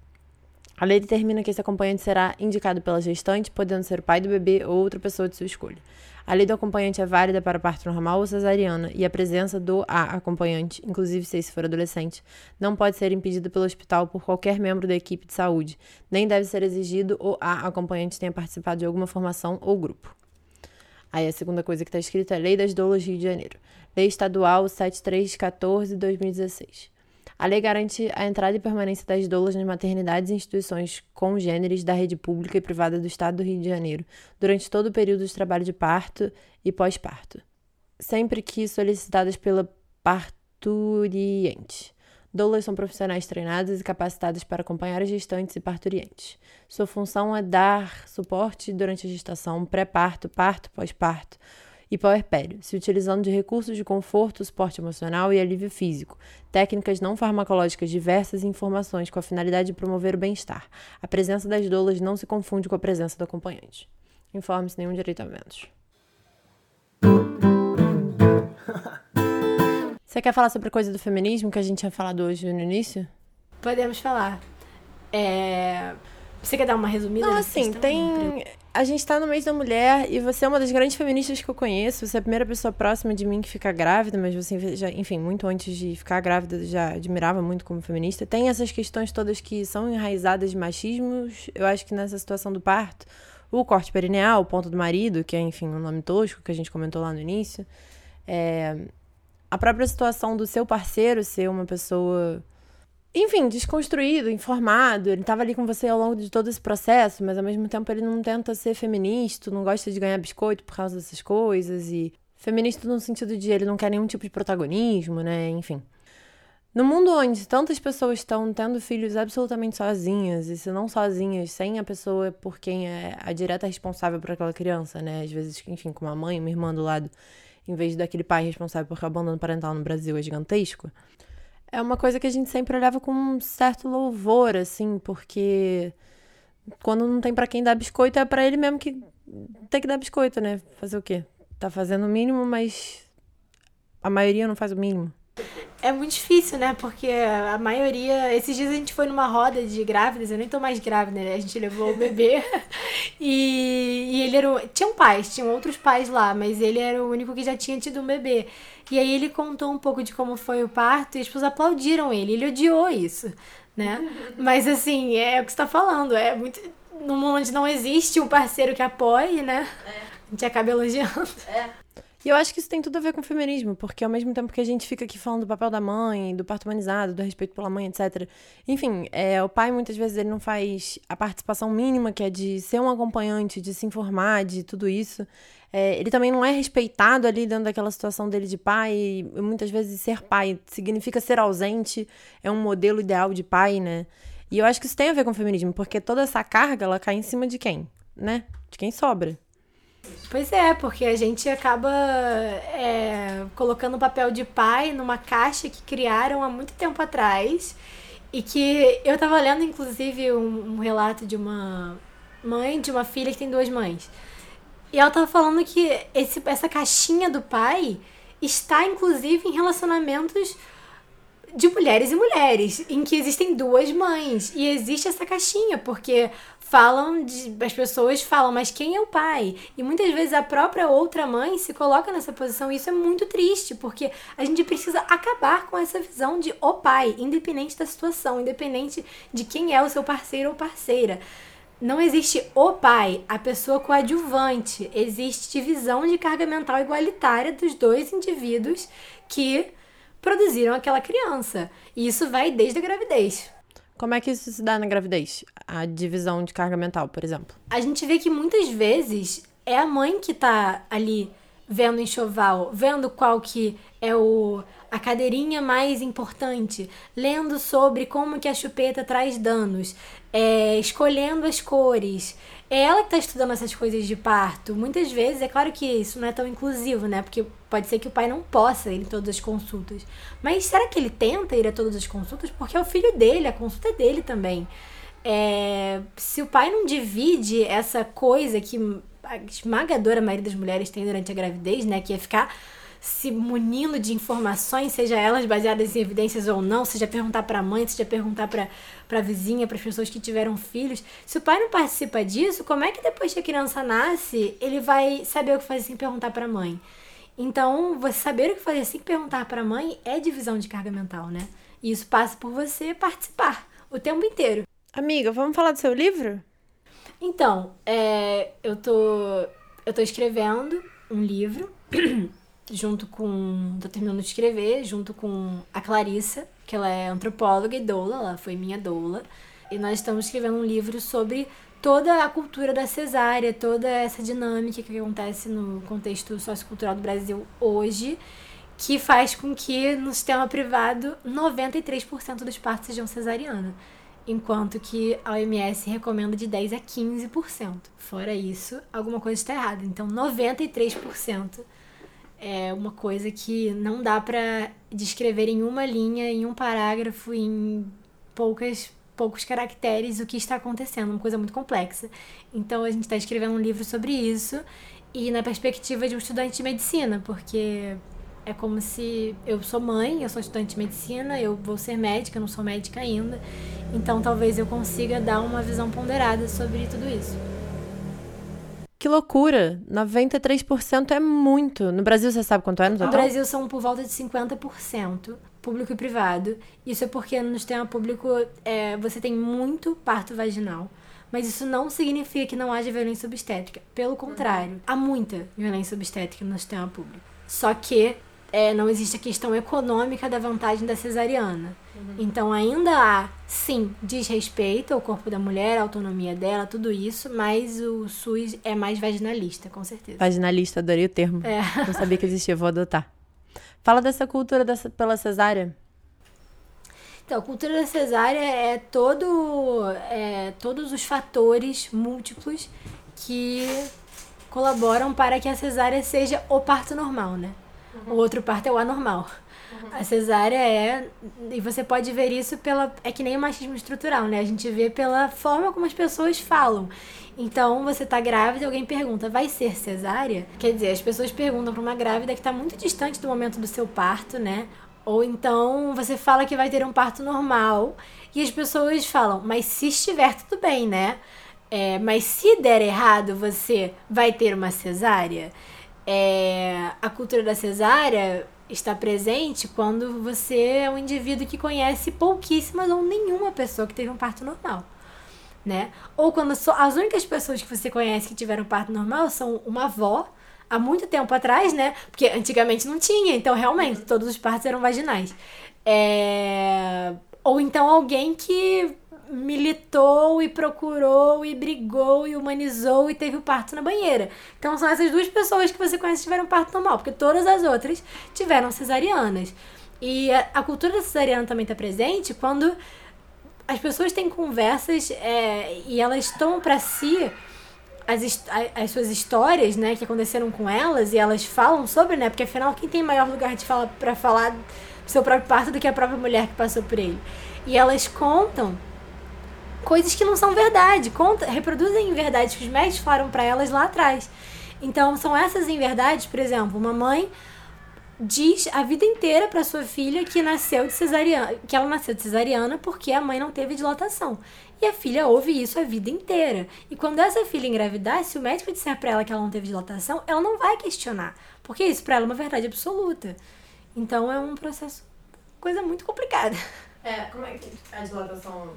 A lei determina que esse acompanhante será indicado pela gestante, podendo ser o pai do bebê ou outra pessoa de sua escolha. A lei do acompanhante é válida para parto normal ou cesariana e a presença do A acompanhante, inclusive se esse for adolescente, não pode ser impedida pelo hospital por qualquer membro da equipe de saúde, nem deve ser exigido o A acompanhante tenha participado de alguma formação ou grupo. Aí a segunda coisa que está escrita é Lei das Doulas Rio de Janeiro. Lei Estadual 7314-2016. A lei garante a entrada e permanência das doulas nas maternidades e instituições congêneres da rede pública e privada do Estado do Rio de Janeiro durante todo o período de trabalho de parto e pós-parto, sempre que solicitadas pela parturiente. Doulas são profissionais treinadas e capacitadas para acompanhar as gestantes e parturientes. Sua função é dar suporte durante a gestação, pré-parto, parto, pós-parto, e puerpério, se utilizando de recursos de conforto, suporte emocional e alívio físico, técnicas não farmacológicas diversas e informações com a finalidade de promover o bem-estar. A presença das doulas não se confunde com a presença do acompanhante. Informe-se nenhum direito a menos. Você quer falar sobre a coisa do feminismo que a gente tinha falado hoje no início? Podemos falar. É... Você quer dar uma resumida? Não, assim, tem a gente tá no mês da mulher e você é uma das grandes feministas que eu conheço. Você é a primeira pessoa próxima de mim que fica grávida, mas você já, enfim, muito antes de ficar grávida, já admirava muito como feminista. Tem essas questões todas que são enraizadas de machismos. Eu acho que nessa situação do parto, o corte perineal, o ponto do marido, que é, enfim, um nome tosco que a gente comentou lá no início. É, a própria situação do seu parceiro ser uma pessoa enfim, desconstruído, informado. Ele estava ali com você ao longo de todo esse processo, mas ao mesmo tempo ele não tenta ser feminista, não gosta de ganhar biscoito por causa dessas coisas. E feminista no sentido de ele não quer nenhum tipo de protagonismo, né? Enfim. No mundo onde tantas pessoas estão tendo filhos absolutamente sozinhas, e se não sozinhas, sem a pessoa por quem é a direta responsável por aquela criança, né? Às vezes, enfim, com uma mãe, uma irmã do lado, em vez daquele pai responsável por abandono parental no Brasil é gigantesco é uma coisa que a gente sempre olhava com um certo louvor, assim, porque quando não tem para quem dar biscoito, é para ele mesmo que tem que dar biscoito, né? Fazer o quê? Tá fazendo o mínimo, mas a maioria não faz o mínimo. É muito difícil, né? Porque a maioria. Esses dias a gente foi numa roda de grávidas, eu nem tô mais grávida, né? A gente levou o bebê. e, e ele era. Tinham pais, tinham outros pais lá, mas ele era o único que já tinha tido um bebê. E aí ele contou um pouco de como foi o parto e as pessoas aplaudiram ele. Ele odiou isso. né? Mas assim, é o que você tá falando, é muito. Num mundo onde não existe um parceiro que apoie, né? É. A gente acaba elogiando. É. E eu acho que isso tem tudo a ver com o feminismo, porque ao mesmo tempo que a gente fica aqui falando do papel da mãe, do parto humanizado, do respeito pela mãe, etc. Enfim, é, o pai muitas vezes ele não faz a participação mínima, que é de ser um acompanhante, de se informar, de tudo isso. É, ele também não é respeitado ali dentro daquela situação dele de pai. E muitas vezes ser pai significa ser ausente, é um modelo ideal de pai, né? E eu acho que isso tem a ver com o feminismo, porque toda essa carga ela cai em cima de quem, né? De quem sobra. Pois é, porque a gente acaba é, colocando o papel de pai numa caixa que criaram há muito tempo atrás. E que eu tava lendo, inclusive, um, um relato de uma mãe, de uma filha que tem duas mães. E ela tava falando que esse, essa caixinha do pai está, inclusive, em relacionamentos de mulheres e mulheres, em que existem duas mães. E existe essa caixinha, porque falam de. As pessoas falam, mas quem é o pai? E muitas vezes a própria outra mãe se coloca nessa posição. E isso é muito triste, porque a gente precisa acabar com essa visão de o pai, independente da situação, independente de quem é o seu parceiro ou parceira. Não existe o pai, a pessoa coadjuvante. Existe divisão de carga mental igualitária dos dois indivíduos que produziram aquela criança. E isso vai desde a gravidez. Como é que isso se dá na gravidez? A divisão de carga mental, por exemplo. A gente vê que muitas vezes é a mãe que tá ali vendo enxoval, vendo qual que é o a cadeirinha mais importante, lendo sobre como que a chupeta traz danos, é, escolhendo as cores. É ela que está estudando essas coisas de parto. Muitas vezes, é claro que isso não é tão inclusivo, né? Porque pode ser que o pai não possa ir em todas as consultas. Mas será que ele tenta ir a todas as consultas? Porque é o filho dele, a consulta é dele também. É, se o pai não divide essa coisa que a esmagadora maioria das mulheres tem durante a gravidez, né? Que é ficar se munindo de informações, seja elas baseadas em evidências ou não, seja perguntar para a mãe, seja perguntar para a vizinha, para as pessoas que tiveram filhos. Se o pai não participa disso, como é que depois que a criança nasce, ele vai saber o que fazer sem perguntar para a mãe? Então, você saber o que fazer sem perguntar para a mãe é divisão de carga mental, né? E isso passa por você participar o tempo inteiro. Amiga, vamos falar do seu livro? Então, é, eu tô eu tô escrevendo um livro junto com. tô terminando de escrever, junto com a Clarissa, que ela é antropóloga e doula, ela foi minha doula. E nós estamos escrevendo um livro sobre toda a cultura da cesárea, toda essa dinâmica que acontece no contexto sociocultural do Brasil hoje, que faz com que no sistema privado 93% dos partos sejam cesariana, enquanto que a OMS recomenda de 10 a 15%. Fora isso, alguma coisa está errada. Então, 93% é uma coisa que não dá para descrever em uma linha, em um parágrafo, em poucas poucos caracteres o que está acontecendo, uma coisa muito complexa. Então a gente está escrevendo um livro sobre isso e na perspectiva de um estudante de medicina, porque é como se eu sou mãe, eu sou estudante de medicina, eu vou ser médica, eu não sou médica ainda. Então talvez eu consiga dar uma visão ponderada sobre tudo isso. Que loucura! 93% é muito. No Brasil, você sabe quanto é no No? Brasil são por volta de 50%, público e privado. Isso é porque no sistema público é, você tem muito parto vaginal. Mas isso não significa que não haja violência obstétrica. Pelo contrário, há muita violência obstétrica no sistema público. Só que é, não existe a questão econômica da vantagem da cesariana. Então ainda há, sim, desrespeito ao corpo da mulher, a autonomia dela, tudo isso, mas o SUS é mais vaginalista, com certeza. Vaginalista, adorei o termo. É. Não sabia que existia, vou adotar. Fala dessa cultura dessa, pela cesárea. Então, a cultura da cesárea é todo, é, todos os fatores múltiplos que colaboram para que a cesárea seja o parto normal, né? O outro parto é o anormal. A cesárea é. E você pode ver isso pela. É que nem o machismo estrutural, né? A gente vê pela forma como as pessoas falam. Então, você tá grávida e alguém pergunta, vai ser cesárea? Quer dizer, as pessoas perguntam pra uma grávida que tá muito distante do momento do seu parto, né? Ou então você fala que vai ter um parto normal e as pessoas falam, mas se estiver tudo bem, né? É, mas se der errado, você vai ter uma cesárea? É, a cultura da cesárea está presente quando você é um indivíduo que conhece pouquíssimas ou nenhuma pessoa que teve um parto normal. Né? Ou quando so, as únicas pessoas que você conhece que tiveram parto normal são uma avó, há muito tempo atrás, né? Porque antigamente não tinha, então realmente todos os partos eram vaginais. É... Ou então alguém que militou e procurou e brigou e humanizou e teve o parto na banheira. Então são essas duas pessoas que você conhece que tiveram parto normal, porque todas as outras tiveram cesarianas. E a, a cultura da cesariana também está presente quando as pessoas têm conversas é, e elas tomam para si as, as suas histórias, né, que aconteceram com elas e elas falam sobre, né, porque afinal quem tem maior lugar de fala para falar do seu próprio parto do que a própria mulher que passou por ele. E elas contam coisas que não são verdade, conta, reproduzem verdades que os médicos falaram para elas lá atrás. Então, são essas inverdades, por exemplo, uma mãe diz a vida inteira para sua filha que nasceu de cesariana, que ela nasceu de cesariana porque a mãe não teve dilatação. E a filha ouve isso a vida inteira. E quando essa filha engravidar, se o médico disser para ela que ela não teve dilatação, ela não vai questionar, porque isso para ela é uma verdade absoluta. Então é um processo coisa muito complicada. É, como é que a dilatação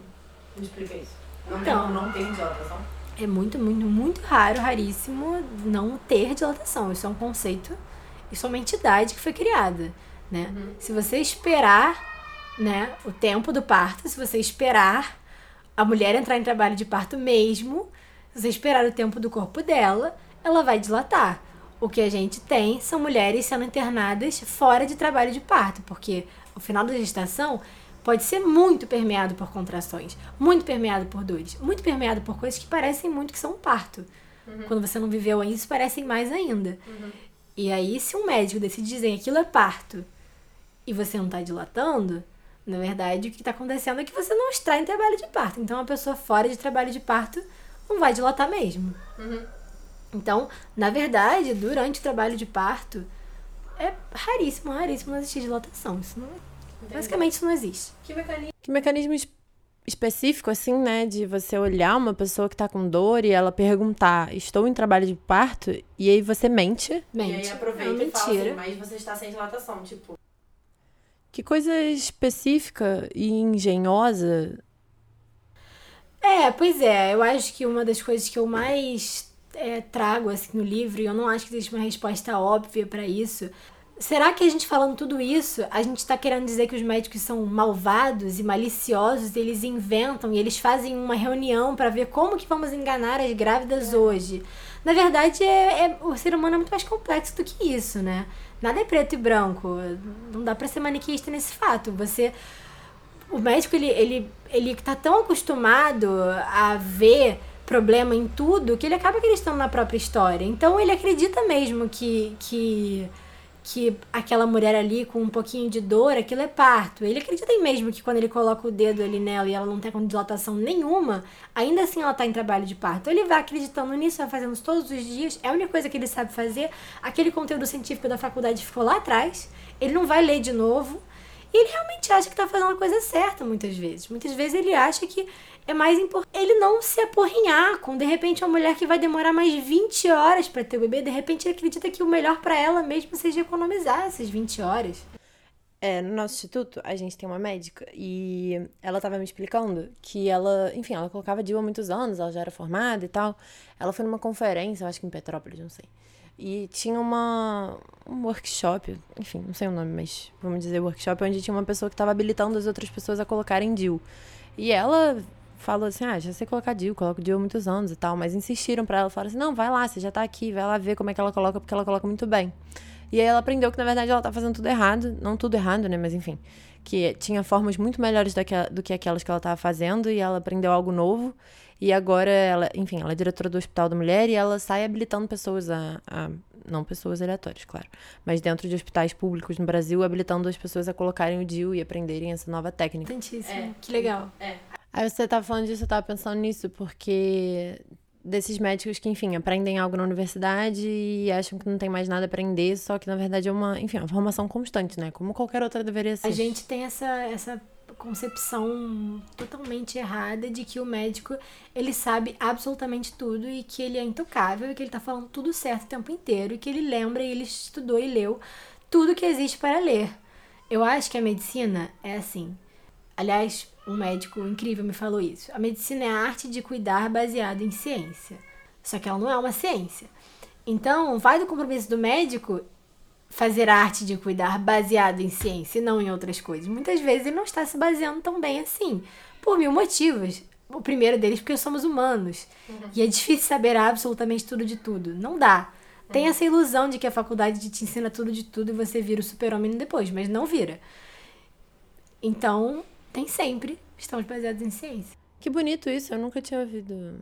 me explica isso. Não então, tem não ter dilatação? É muito, muito, muito raro, raríssimo não ter dilatação. Isso é um conceito, isso é uma entidade que foi criada, né? Uhum. Se você esperar, né, o tempo do parto, se você esperar a mulher entrar em trabalho de parto mesmo, se você esperar o tempo do corpo dela, ela vai dilatar. O que a gente tem são mulheres sendo internadas fora de trabalho de parto, porque o final da gestação pode ser muito permeado por contrações, muito permeado por dores, muito permeado por coisas que parecem muito que são um parto. Uhum. Quando você não viveu isso, parecem mais ainda. Uhum. E aí, se um médico decide dizer que aquilo é parto e você não está dilatando, na verdade, o que está acontecendo é que você não está em trabalho de parto. Então, uma pessoa fora de trabalho de parto não vai dilatar mesmo. Uhum. Então, na verdade, durante o trabalho de parto, é raríssimo, raríssimo não existir dilatação. Isso não é Entendi. Basicamente isso não existe. Que mecanismo? Que mecanismo específico, assim, né? De você olhar uma pessoa que tá com dor e ela perguntar, estou em trabalho de parto, e aí você mente. Mente. E aí aproveita é e fala assim, mas você está sem dilatação, tipo. Que coisa específica e engenhosa. É, pois é. Eu acho que uma das coisas que eu mais é, trago assim, no livro, e eu não acho que existe uma resposta óbvia para isso, Será que a gente falando tudo isso, a gente está querendo dizer que os médicos são malvados e maliciosos, e eles inventam e eles fazem uma reunião para ver como que vamos enganar as grávidas é. hoje? Na verdade, é, é, o ser humano é muito mais complexo do que isso, né? Nada é preto e branco. Não dá para ser maniqueísta nesse fato. Você o médico ele ele ele tá tão acostumado a ver problema em tudo que ele acaba acreditando na própria história. Então ele acredita mesmo que que que aquela mulher ali com um pouquinho de dor, aquilo é parto. Ele acredita mesmo que quando ele coloca o dedo ali nela e ela não tem dilatação nenhuma, ainda assim ela tá em trabalho de parto. Ele vai acreditando nisso, vai fazendo todos os dias, é a única coisa que ele sabe fazer. Aquele conteúdo científico da faculdade ficou lá atrás, ele não vai ler de novo. E ele realmente acha que tá fazendo a coisa certa muitas vezes. Muitas vezes ele acha que é mais importante ele não se aporrinhar com, de repente, uma mulher que vai demorar mais 20 horas para ter o bebê, de repente ele acredita que o melhor para ela mesmo seja economizar essas 20 horas. É, no nosso instituto, a gente tem uma médica e ela tava me explicando que ela, enfim, ela colocava DIU há muitos anos, ela já era formada e tal. Ela foi numa conferência, eu acho que em Petrópolis, não sei. E tinha uma, um workshop, enfim, não sei o nome, mas vamos dizer workshop, onde tinha uma pessoa que estava habilitando as outras pessoas a colocarem DIU. E ela falou assim: ah, já sei colocar DIU, coloco DIU há muitos anos e tal. Mas insistiram para ela, falaram assim: não, vai lá, você já tá aqui, vai lá ver como é que ela coloca, porque ela coloca muito bem. E aí ela aprendeu que, na verdade, ela tá fazendo tudo errado. Não tudo errado, né? Mas enfim. Que tinha formas muito melhores do que aquelas que ela tava fazendo. E ela aprendeu algo novo. E agora ela, enfim, ela é diretora do Hospital da Mulher e ela sai habilitando pessoas a, a não pessoas aleatórias, claro, mas dentro de hospitais públicos no Brasil, habilitando as pessoas a colocarem o DIU e aprenderem essa nova técnica. Tantíssimo. É. Que legal. É. Aí você tava falando disso, eu tava pensando nisso, porque desses médicos que, enfim, aprendem algo na universidade e acham que não tem mais nada a aprender, só que na verdade é uma, enfim, uma formação constante, né? Como qualquer outra deveria ser. A gente tem essa, essa concepção totalmente errada de que o médico ele sabe absolutamente tudo e que ele é intocável e que ele tá falando tudo certo o tempo inteiro e que ele lembra e ele estudou e leu tudo que existe para ler. Eu acho que a medicina é assim. Aliás, um médico incrível me falou isso. A medicina é a arte de cuidar baseada em ciência. Só que ela não é uma ciência. Então, vai do compromisso do médico fazer a arte de cuidar baseado em ciência e não em outras coisas. Muitas vezes ele não está se baseando tão bem assim, por mil motivos. O primeiro deles porque somos humanos. Uhum. E é difícil saber absolutamente tudo de tudo. Não dá. Tem essa ilusão de que a faculdade te ensina tudo de tudo e você vira o super-homem depois, mas não vira. Então, tem sempre. Estamos baseados em ciência. Que bonito isso, eu nunca tinha ouvido.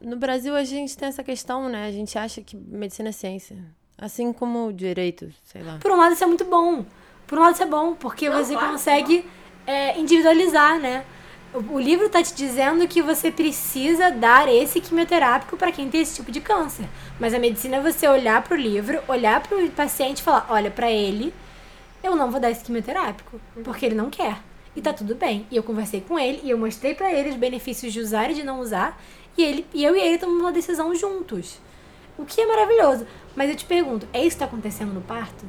No Brasil a gente tem essa questão, né? A gente acha que medicina é ciência. Assim como direito, sei lá. Por um lado isso é muito bom. Por um lado isso é bom, porque não, você claro, consegue é, individualizar, né? O, livro está te dizendo que você precisa dar esse quimioterápico para quem tem esse tipo de câncer. Mas a medicina é você olhar para o livro, olhar para o paciente e falar: olha, para ele, eu não vou dar esse quimioterápico, porque ele não quer. E tá tudo bem. E eu conversei com ele e eu mostrei para ele os benefícios de usar e de não usar. E, ele, e eu e ele tomamos uma decisão juntos. O que é maravilhoso. Mas eu te pergunto: é isso que está acontecendo no parto?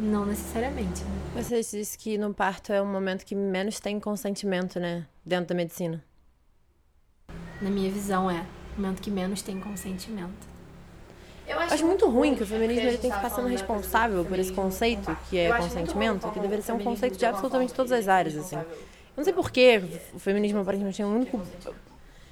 Não necessariamente. Né? Você disse que no parto é o momento que menos tem consentimento, né? Dentro da medicina. Na minha visão, é. O momento que menos tem consentimento. Eu acho, acho muito ruim que o feminismo ele tem que ficar sendo responsável por esse conceito que é consentimento, que deveria ser um conceito de absolutamente todas as áreas, assim. Eu não sei por que o feminismo aparentemente é o único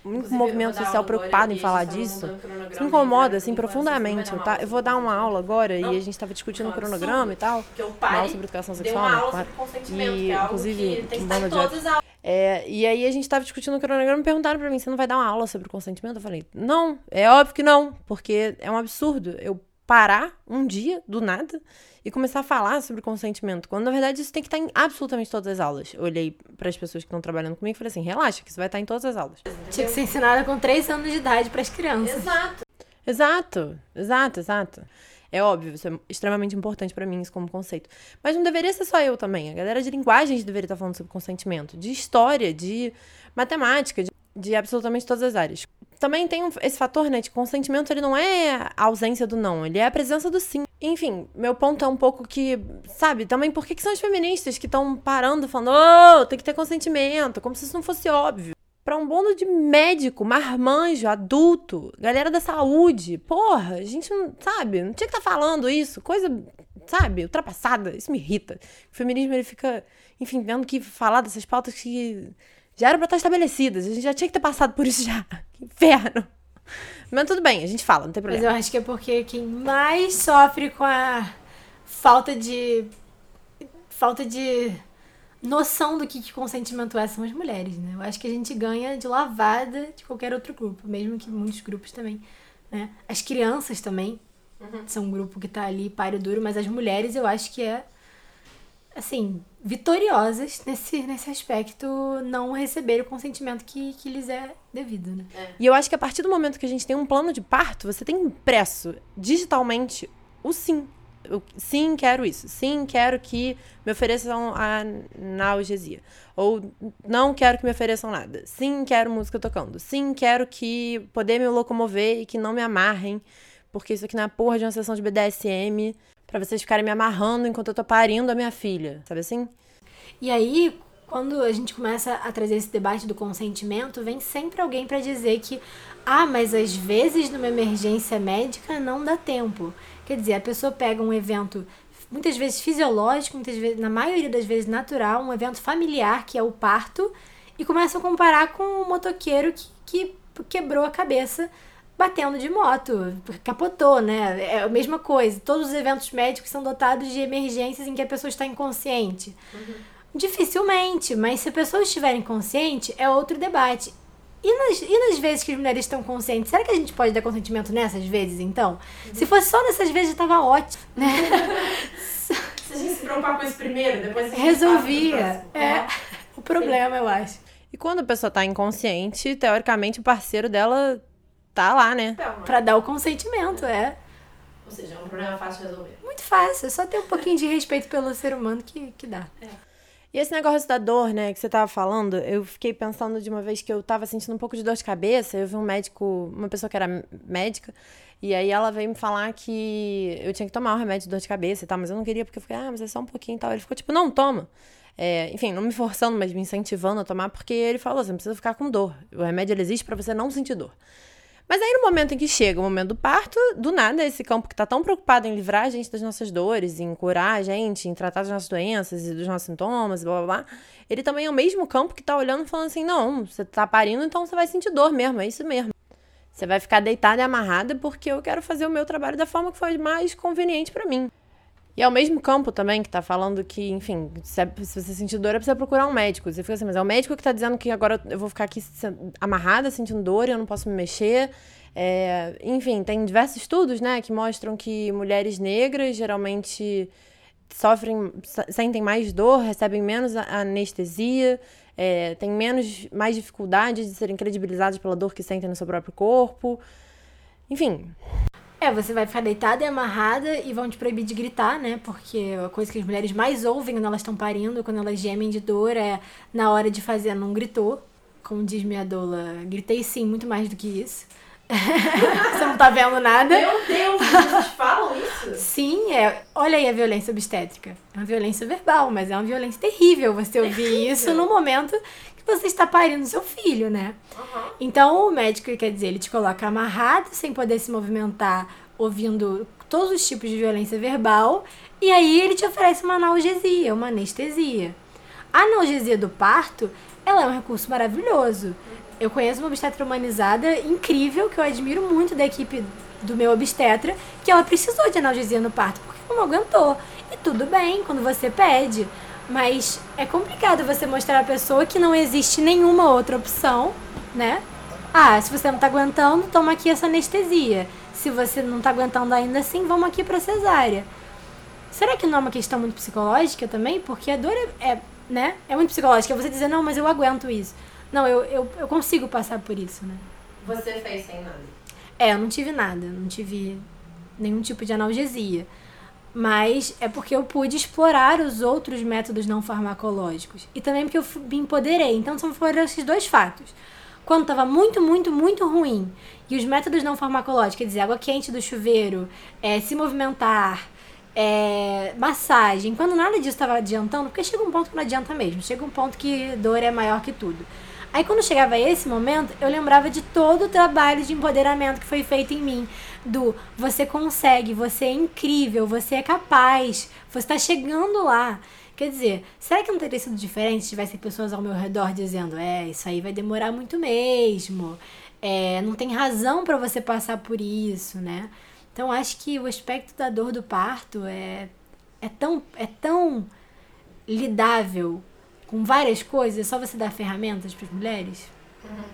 o único movimento social preocupado em falar disso. Isso me incomoda, assim, profundamente. Eu, tá, eu vou dar uma aula agora e a gente estava discutindo o cronograma e tal. Uma aula sobre educação sexual, né? Claro. E, é inclusive, um bando de é, e aí a gente estava discutindo o cronograma e perguntaram para mim, você não vai dar uma aula sobre consentimento? Eu falei, não, é óbvio que não, porque é um absurdo eu parar um dia, do nada, e começar a falar sobre consentimento, quando na verdade isso tem que estar em absolutamente todas as aulas. Eu olhei para as pessoas que estão trabalhando comigo e falei assim: relaxa, que isso vai estar em todas as aulas. Tinha que ser ensinada com 3 anos de idade para as crianças. Exato. Exato, exato, exato. É óbvio, isso é extremamente importante para mim, isso como conceito. Mas não deveria ser só eu também. A galera de linguagens deveria estar falando sobre consentimento, de história, de matemática, de, de absolutamente todas as áreas também tem esse fator, né, de consentimento, ele não é a ausência do não, ele é a presença do sim. Enfim, meu ponto é um pouco que, sabe, também por que, que são as feministas que estão parando falando, oh, tem que ter consentimento, como se isso não fosse óbvio. Pra um bando de médico, marmanjo, adulto, galera da saúde, porra, a gente não, sabe, não tinha que estar tá falando isso, coisa, sabe, ultrapassada, isso me irrita. O feminismo, ele fica, enfim, vendo que falar dessas pautas que já era pra estar estabelecidas. A gente já tinha que ter passado por isso já. Que inferno. Mas tudo bem, a gente fala, não tem problema. Mas eu acho que é porque quem mais sofre com a falta de. falta de noção do que, que consentimento é são as mulheres, né? Eu acho que a gente ganha de lavada de qualquer outro grupo, mesmo que muitos grupos também, né? As crianças também uhum. são um grupo que tá ali páreo duro, mas as mulheres eu acho que é assim, vitoriosas nesse, nesse aspecto, não receber o consentimento que, que lhes é devido, né? É. E eu acho que a partir do momento que a gente tem um plano de parto, você tem impresso digitalmente o sim. Eu, sim, quero isso. Sim, quero que me ofereçam a analgesia. Ou não quero que me ofereçam nada. Sim, quero música tocando. Sim, quero que poder me locomover e que não me amarrem. Porque isso aqui não é porra de uma sessão de BDSM para vocês ficarem me amarrando enquanto eu tô parindo a minha filha, sabe assim? E aí, quando a gente começa a trazer esse debate do consentimento, vem sempre alguém para dizer que, ah, mas às vezes numa emergência médica não dá tempo. Quer dizer, a pessoa pega um evento muitas vezes fisiológico, muitas vezes, na maioria das vezes natural, um evento familiar, que é o parto, e começa a comparar com o motoqueiro que, que quebrou a cabeça batendo de moto, capotou, né? É a mesma coisa. Todos os eventos médicos são dotados de emergências em que a pessoa está inconsciente. Uhum. Dificilmente, mas se a pessoa estiver inconsciente, é outro debate. E nas, e nas vezes que as mulheres estão conscientes, será que a gente pode dar consentimento nessas vezes, então? Uhum. Se fosse só nessas vezes, já tava ótimo, né? se a gente se preocupar com isso primeiro, depois a gente Resolvia. É, é o problema, Sim. eu acho. E quando a pessoa tá inconsciente, teoricamente o parceiro dela tá lá, né? Então, pra dar o consentimento, é. Ou seja, é um problema fácil de resolver. Muito fácil, é só ter um pouquinho de respeito pelo ser humano que, que dá. É. E esse negócio da dor, né, que você tava falando, eu fiquei pensando de uma vez que eu tava sentindo um pouco de dor de cabeça, eu vi um médico, uma pessoa que era médica, E aí ela veio me falar que eu tinha que tomar o um remédio de dor de cabeça e tal, mas eu não queria porque eu fiquei, ah, mas é só um pouquinho e tal. Ele ficou tipo, não, toma. É, enfim, não me forçando, mas me incentivando a tomar, porque ele falou, você não precisa ficar com dor. O remédio existe para você não sentir dor. Mas aí no momento em que chega o momento do parto, do nada, esse campo que tá tão preocupado em livrar a gente das nossas dores, em curar a gente, em tratar das nossas doenças e dos nossos sintomas, blá blá blá, ele também é o mesmo campo que tá olhando e falando assim: não, você tá parindo, então você vai sentir dor mesmo, é isso mesmo. Você vai ficar deitada e amarrada porque eu quero fazer o meu trabalho da forma que for mais conveniente para mim. E é o mesmo campo também que tá falando que, enfim, se, é, você sentir dor é você procurar um médico. Você fica assim, mas é o médico que tá dizendo que agora eu vou ficar aqui amarrada, sentindo dor e eu não posso me mexer. É, enfim, tem diversos estudos, né, que mostram que mulheres negras geralmente sofrem, sentem mais dor, recebem menos anestesia, é, têm menos, mais dificuldade de serem credibilizadas pela dor que sentem no seu próprio corpo. Enfim, é, você vai ficar deitada e amarrada e vão te proibir de gritar, né? Porque a coisa que as mulheres mais ouvem quando elas estão parindo, quando elas gemem de dor, é na hora de fazer, não gritou. Como diz minha doula, gritei sim, muito mais do que isso. você não tá vendo nada. Meu Deus, vocês falam isso? Sim, é. Olha aí a violência obstétrica. É uma violência verbal, mas é uma violência terrível você ouvir terrível. isso no momento você está parindo seu filho, né? Uhum. Então o médico, quer dizer, ele te coloca amarrado, sem poder se movimentar, ouvindo todos os tipos de violência verbal, e aí ele te oferece uma analgesia, uma anestesia. A analgesia do parto, ela é um recurso maravilhoso. Eu conheço uma obstetra humanizada incrível, que eu admiro muito da equipe do meu obstetra, que ela precisou de analgesia no parto, porque não aguentou. E tudo bem, quando você pede. Mas é complicado você mostrar à pessoa que não existe nenhuma outra opção, né? Ah, se você não tá aguentando, toma aqui essa anestesia. Se você não tá aguentando ainda assim, vamos aqui pra cesárea. Será que não é uma questão muito psicológica também? Porque a dor é, é né? É muito psicológica. Você dizer, não, mas eu aguento isso. Não, eu, eu, eu consigo passar por isso, né? Você fez sem nada? É, eu não tive nada. Não tive nenhum tipo de analgesia mas é porque eu pude explorar os outros métodos não farmacológicos e também porque eu me empoderei. Então são foram esses dois fatos. Quando estava muito, muito, muito ruim e os métodos não farmacológicos, quer dizer, água quente do chuveiro, é, se movimentar, é, massagem, quando nada disso estava adiantando, porque chega um ponto que não adianta mesmo, chega um ponto que dor é maior que tudo. Aí quando chegava esse momento, eu lembrava de todo o trabalho de empoderamento que foi feito em mim. Do você consegue, você é incrível, você é capaz, você está chegando lá. Quer dizer, será que não teria sido diferente se tivesse pessoas ao meu redor dizendo: é, isso aí vai demorar muito mesmo, é, não tem razão para você passar por isso, né? Então acho que o aspecto da dor do parto é, é, tão, é tão lidável com várias coisas, é só você dar ferramentas para as mulheres? Uhum.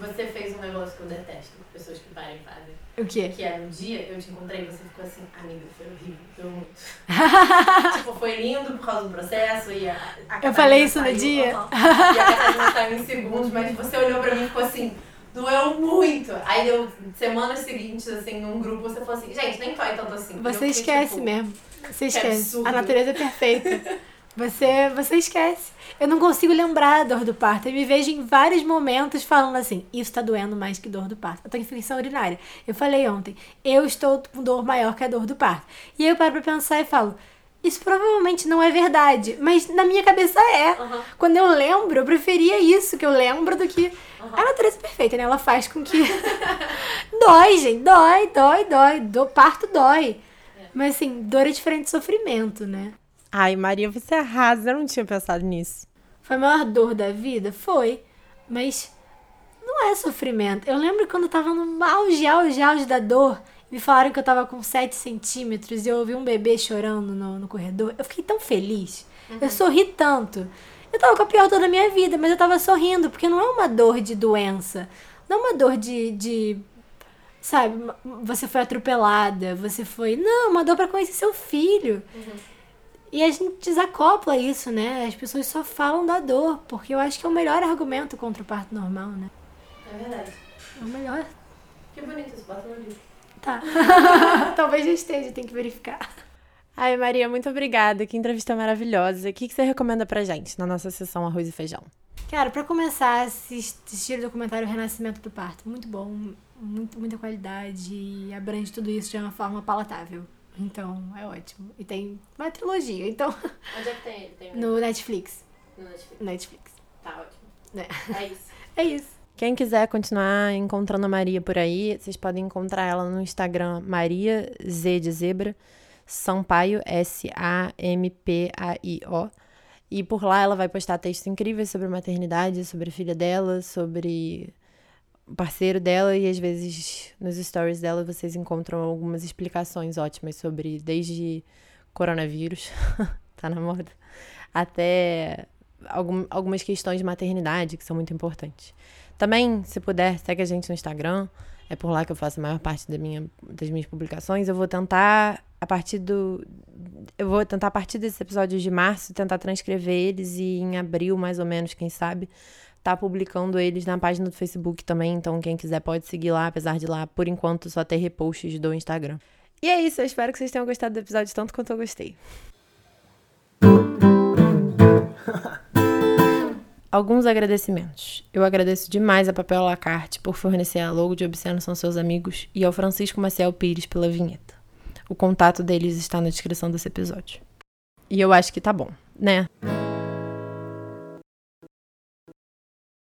Você fez um negócio que eu detesto, pessoas que parem fazem. O quê? Que é um dia eu te encontrei e você ficou assim, amiga, foi horrível, deu muito. tipo, foi lindo por causa do processo e a, a Eu falei isso no dia? e a Catarina saiu em segundos, mas você olhou pra mim e ficou assim, doeu muito. Aí deu semanas seguintes, assim, num grupo, você falou assim, gente, nem foi tanto assim. Você esquece tipo, mesmo. Você esquece. A natureza é perfeita. Você, você esquece. Eu não consigo lembrar a dor do parto. Eu me vejo em vários momentos falando assim: isso tá doendo mais que dor do parto. Eu tô em infecção urinária. Eu falei ontem: eu estou com dor maior que a dor do parto. E aí eu paro pra pensar e falo: isso provavelmente não é verdade, mas na minha cabeça é. Uhum. Quando eu lembro, eu preferia isso que eu lembro do que. Uhum. A natureza é perfeita, né? Ela faz com que. dói, gente. Dói, dói, dói. Do parto dói. É. Mas assim, dor é diferente de sofrimento, né? Ai, Maria, você arrasa. Eu não tinha pensado nisso. Foi a maior dor da vida? Foi. Mas não é sofrimento. Eu lembro quando eu tava no auge, auge, auge da dor. Me falaram que eu tava com 7 centímetros e eu ouvi um bebê chorando no, no corredor. Eu fiquei tão feliz. Uhum. Eu sorri tanto. Eu tava com a pior dor da minha vida, mas eu tava sorrindo, porque não é uma dor de doença. Não é uma dor de, de sabe, você foi atropelada, você foi. Não, uma dor para conhecer seu filho. Uhum. E a gente desacopla isso, né? As pessoas só falam da dor, porque eu acho que é o melhor argumento contra o parto normal, né? É verdade. É o melhor. Que bonito, isso bota no livro. Tá. Talvez já esteja, tem que verificar. Ai, Maria, muito obrigada. Que entrevista maravilhosa. O que, que você recomenda pra gente na nossa sessão Arroz e Feijão? Cara, pra começar, assistir o documentário Renascimento do Parto. Muito bom. muito, muita qualidade e abrange tudo isso de uma forma palatável. Então, é ótimo. E tem uma trilogia, então. Onde é que tem ele? Tem no Netflix. no Netflix. Netflix. Tá ótimo. É. É isso. É isso. Quem quiser continuar encontrando a Maria por aí, vocês podem encontrar ela no Instagram Maria Z de Zebra, Sampaio, S-A-M-P-A-I-O. E por lá ela vai postar textos incríveis sobre maternidade, sobre a filha dela, sobre o parceiro dela e às vezes nos stories dela vocês encontram algumas explicações ótimas sobre desde coronavírus, tá na moda, até algum, algumas questões de maternidade que são muito importantes. Também, se puder, segue a gente no Instagram. É por lá que eu faço a maior parte da minha, das minhas publicações. Eu vou tentar, a partir do. Eu vou tentar, a partir desses episódios de março, tentar transcrever eles e em abril, mais ou menos, quem sabe, tá publicando eles na página do Facebook também. Então, quem quiser pode seguir lá, apesar de lá, por enquanto, só ter reposts do Instagram. E é isso, eu espero que vocês tenham gostado do episódio tanto quanto eu gostei. Alguns agradecimentos. Eu agradeço demais a Papel Lacarte por fornecer a logo de Obsceno São Seus Amigos e ao Francisco Maciel Pires pela vinheta. O contato deles está na descrição desse episódio. E eu acho que tá bom, né?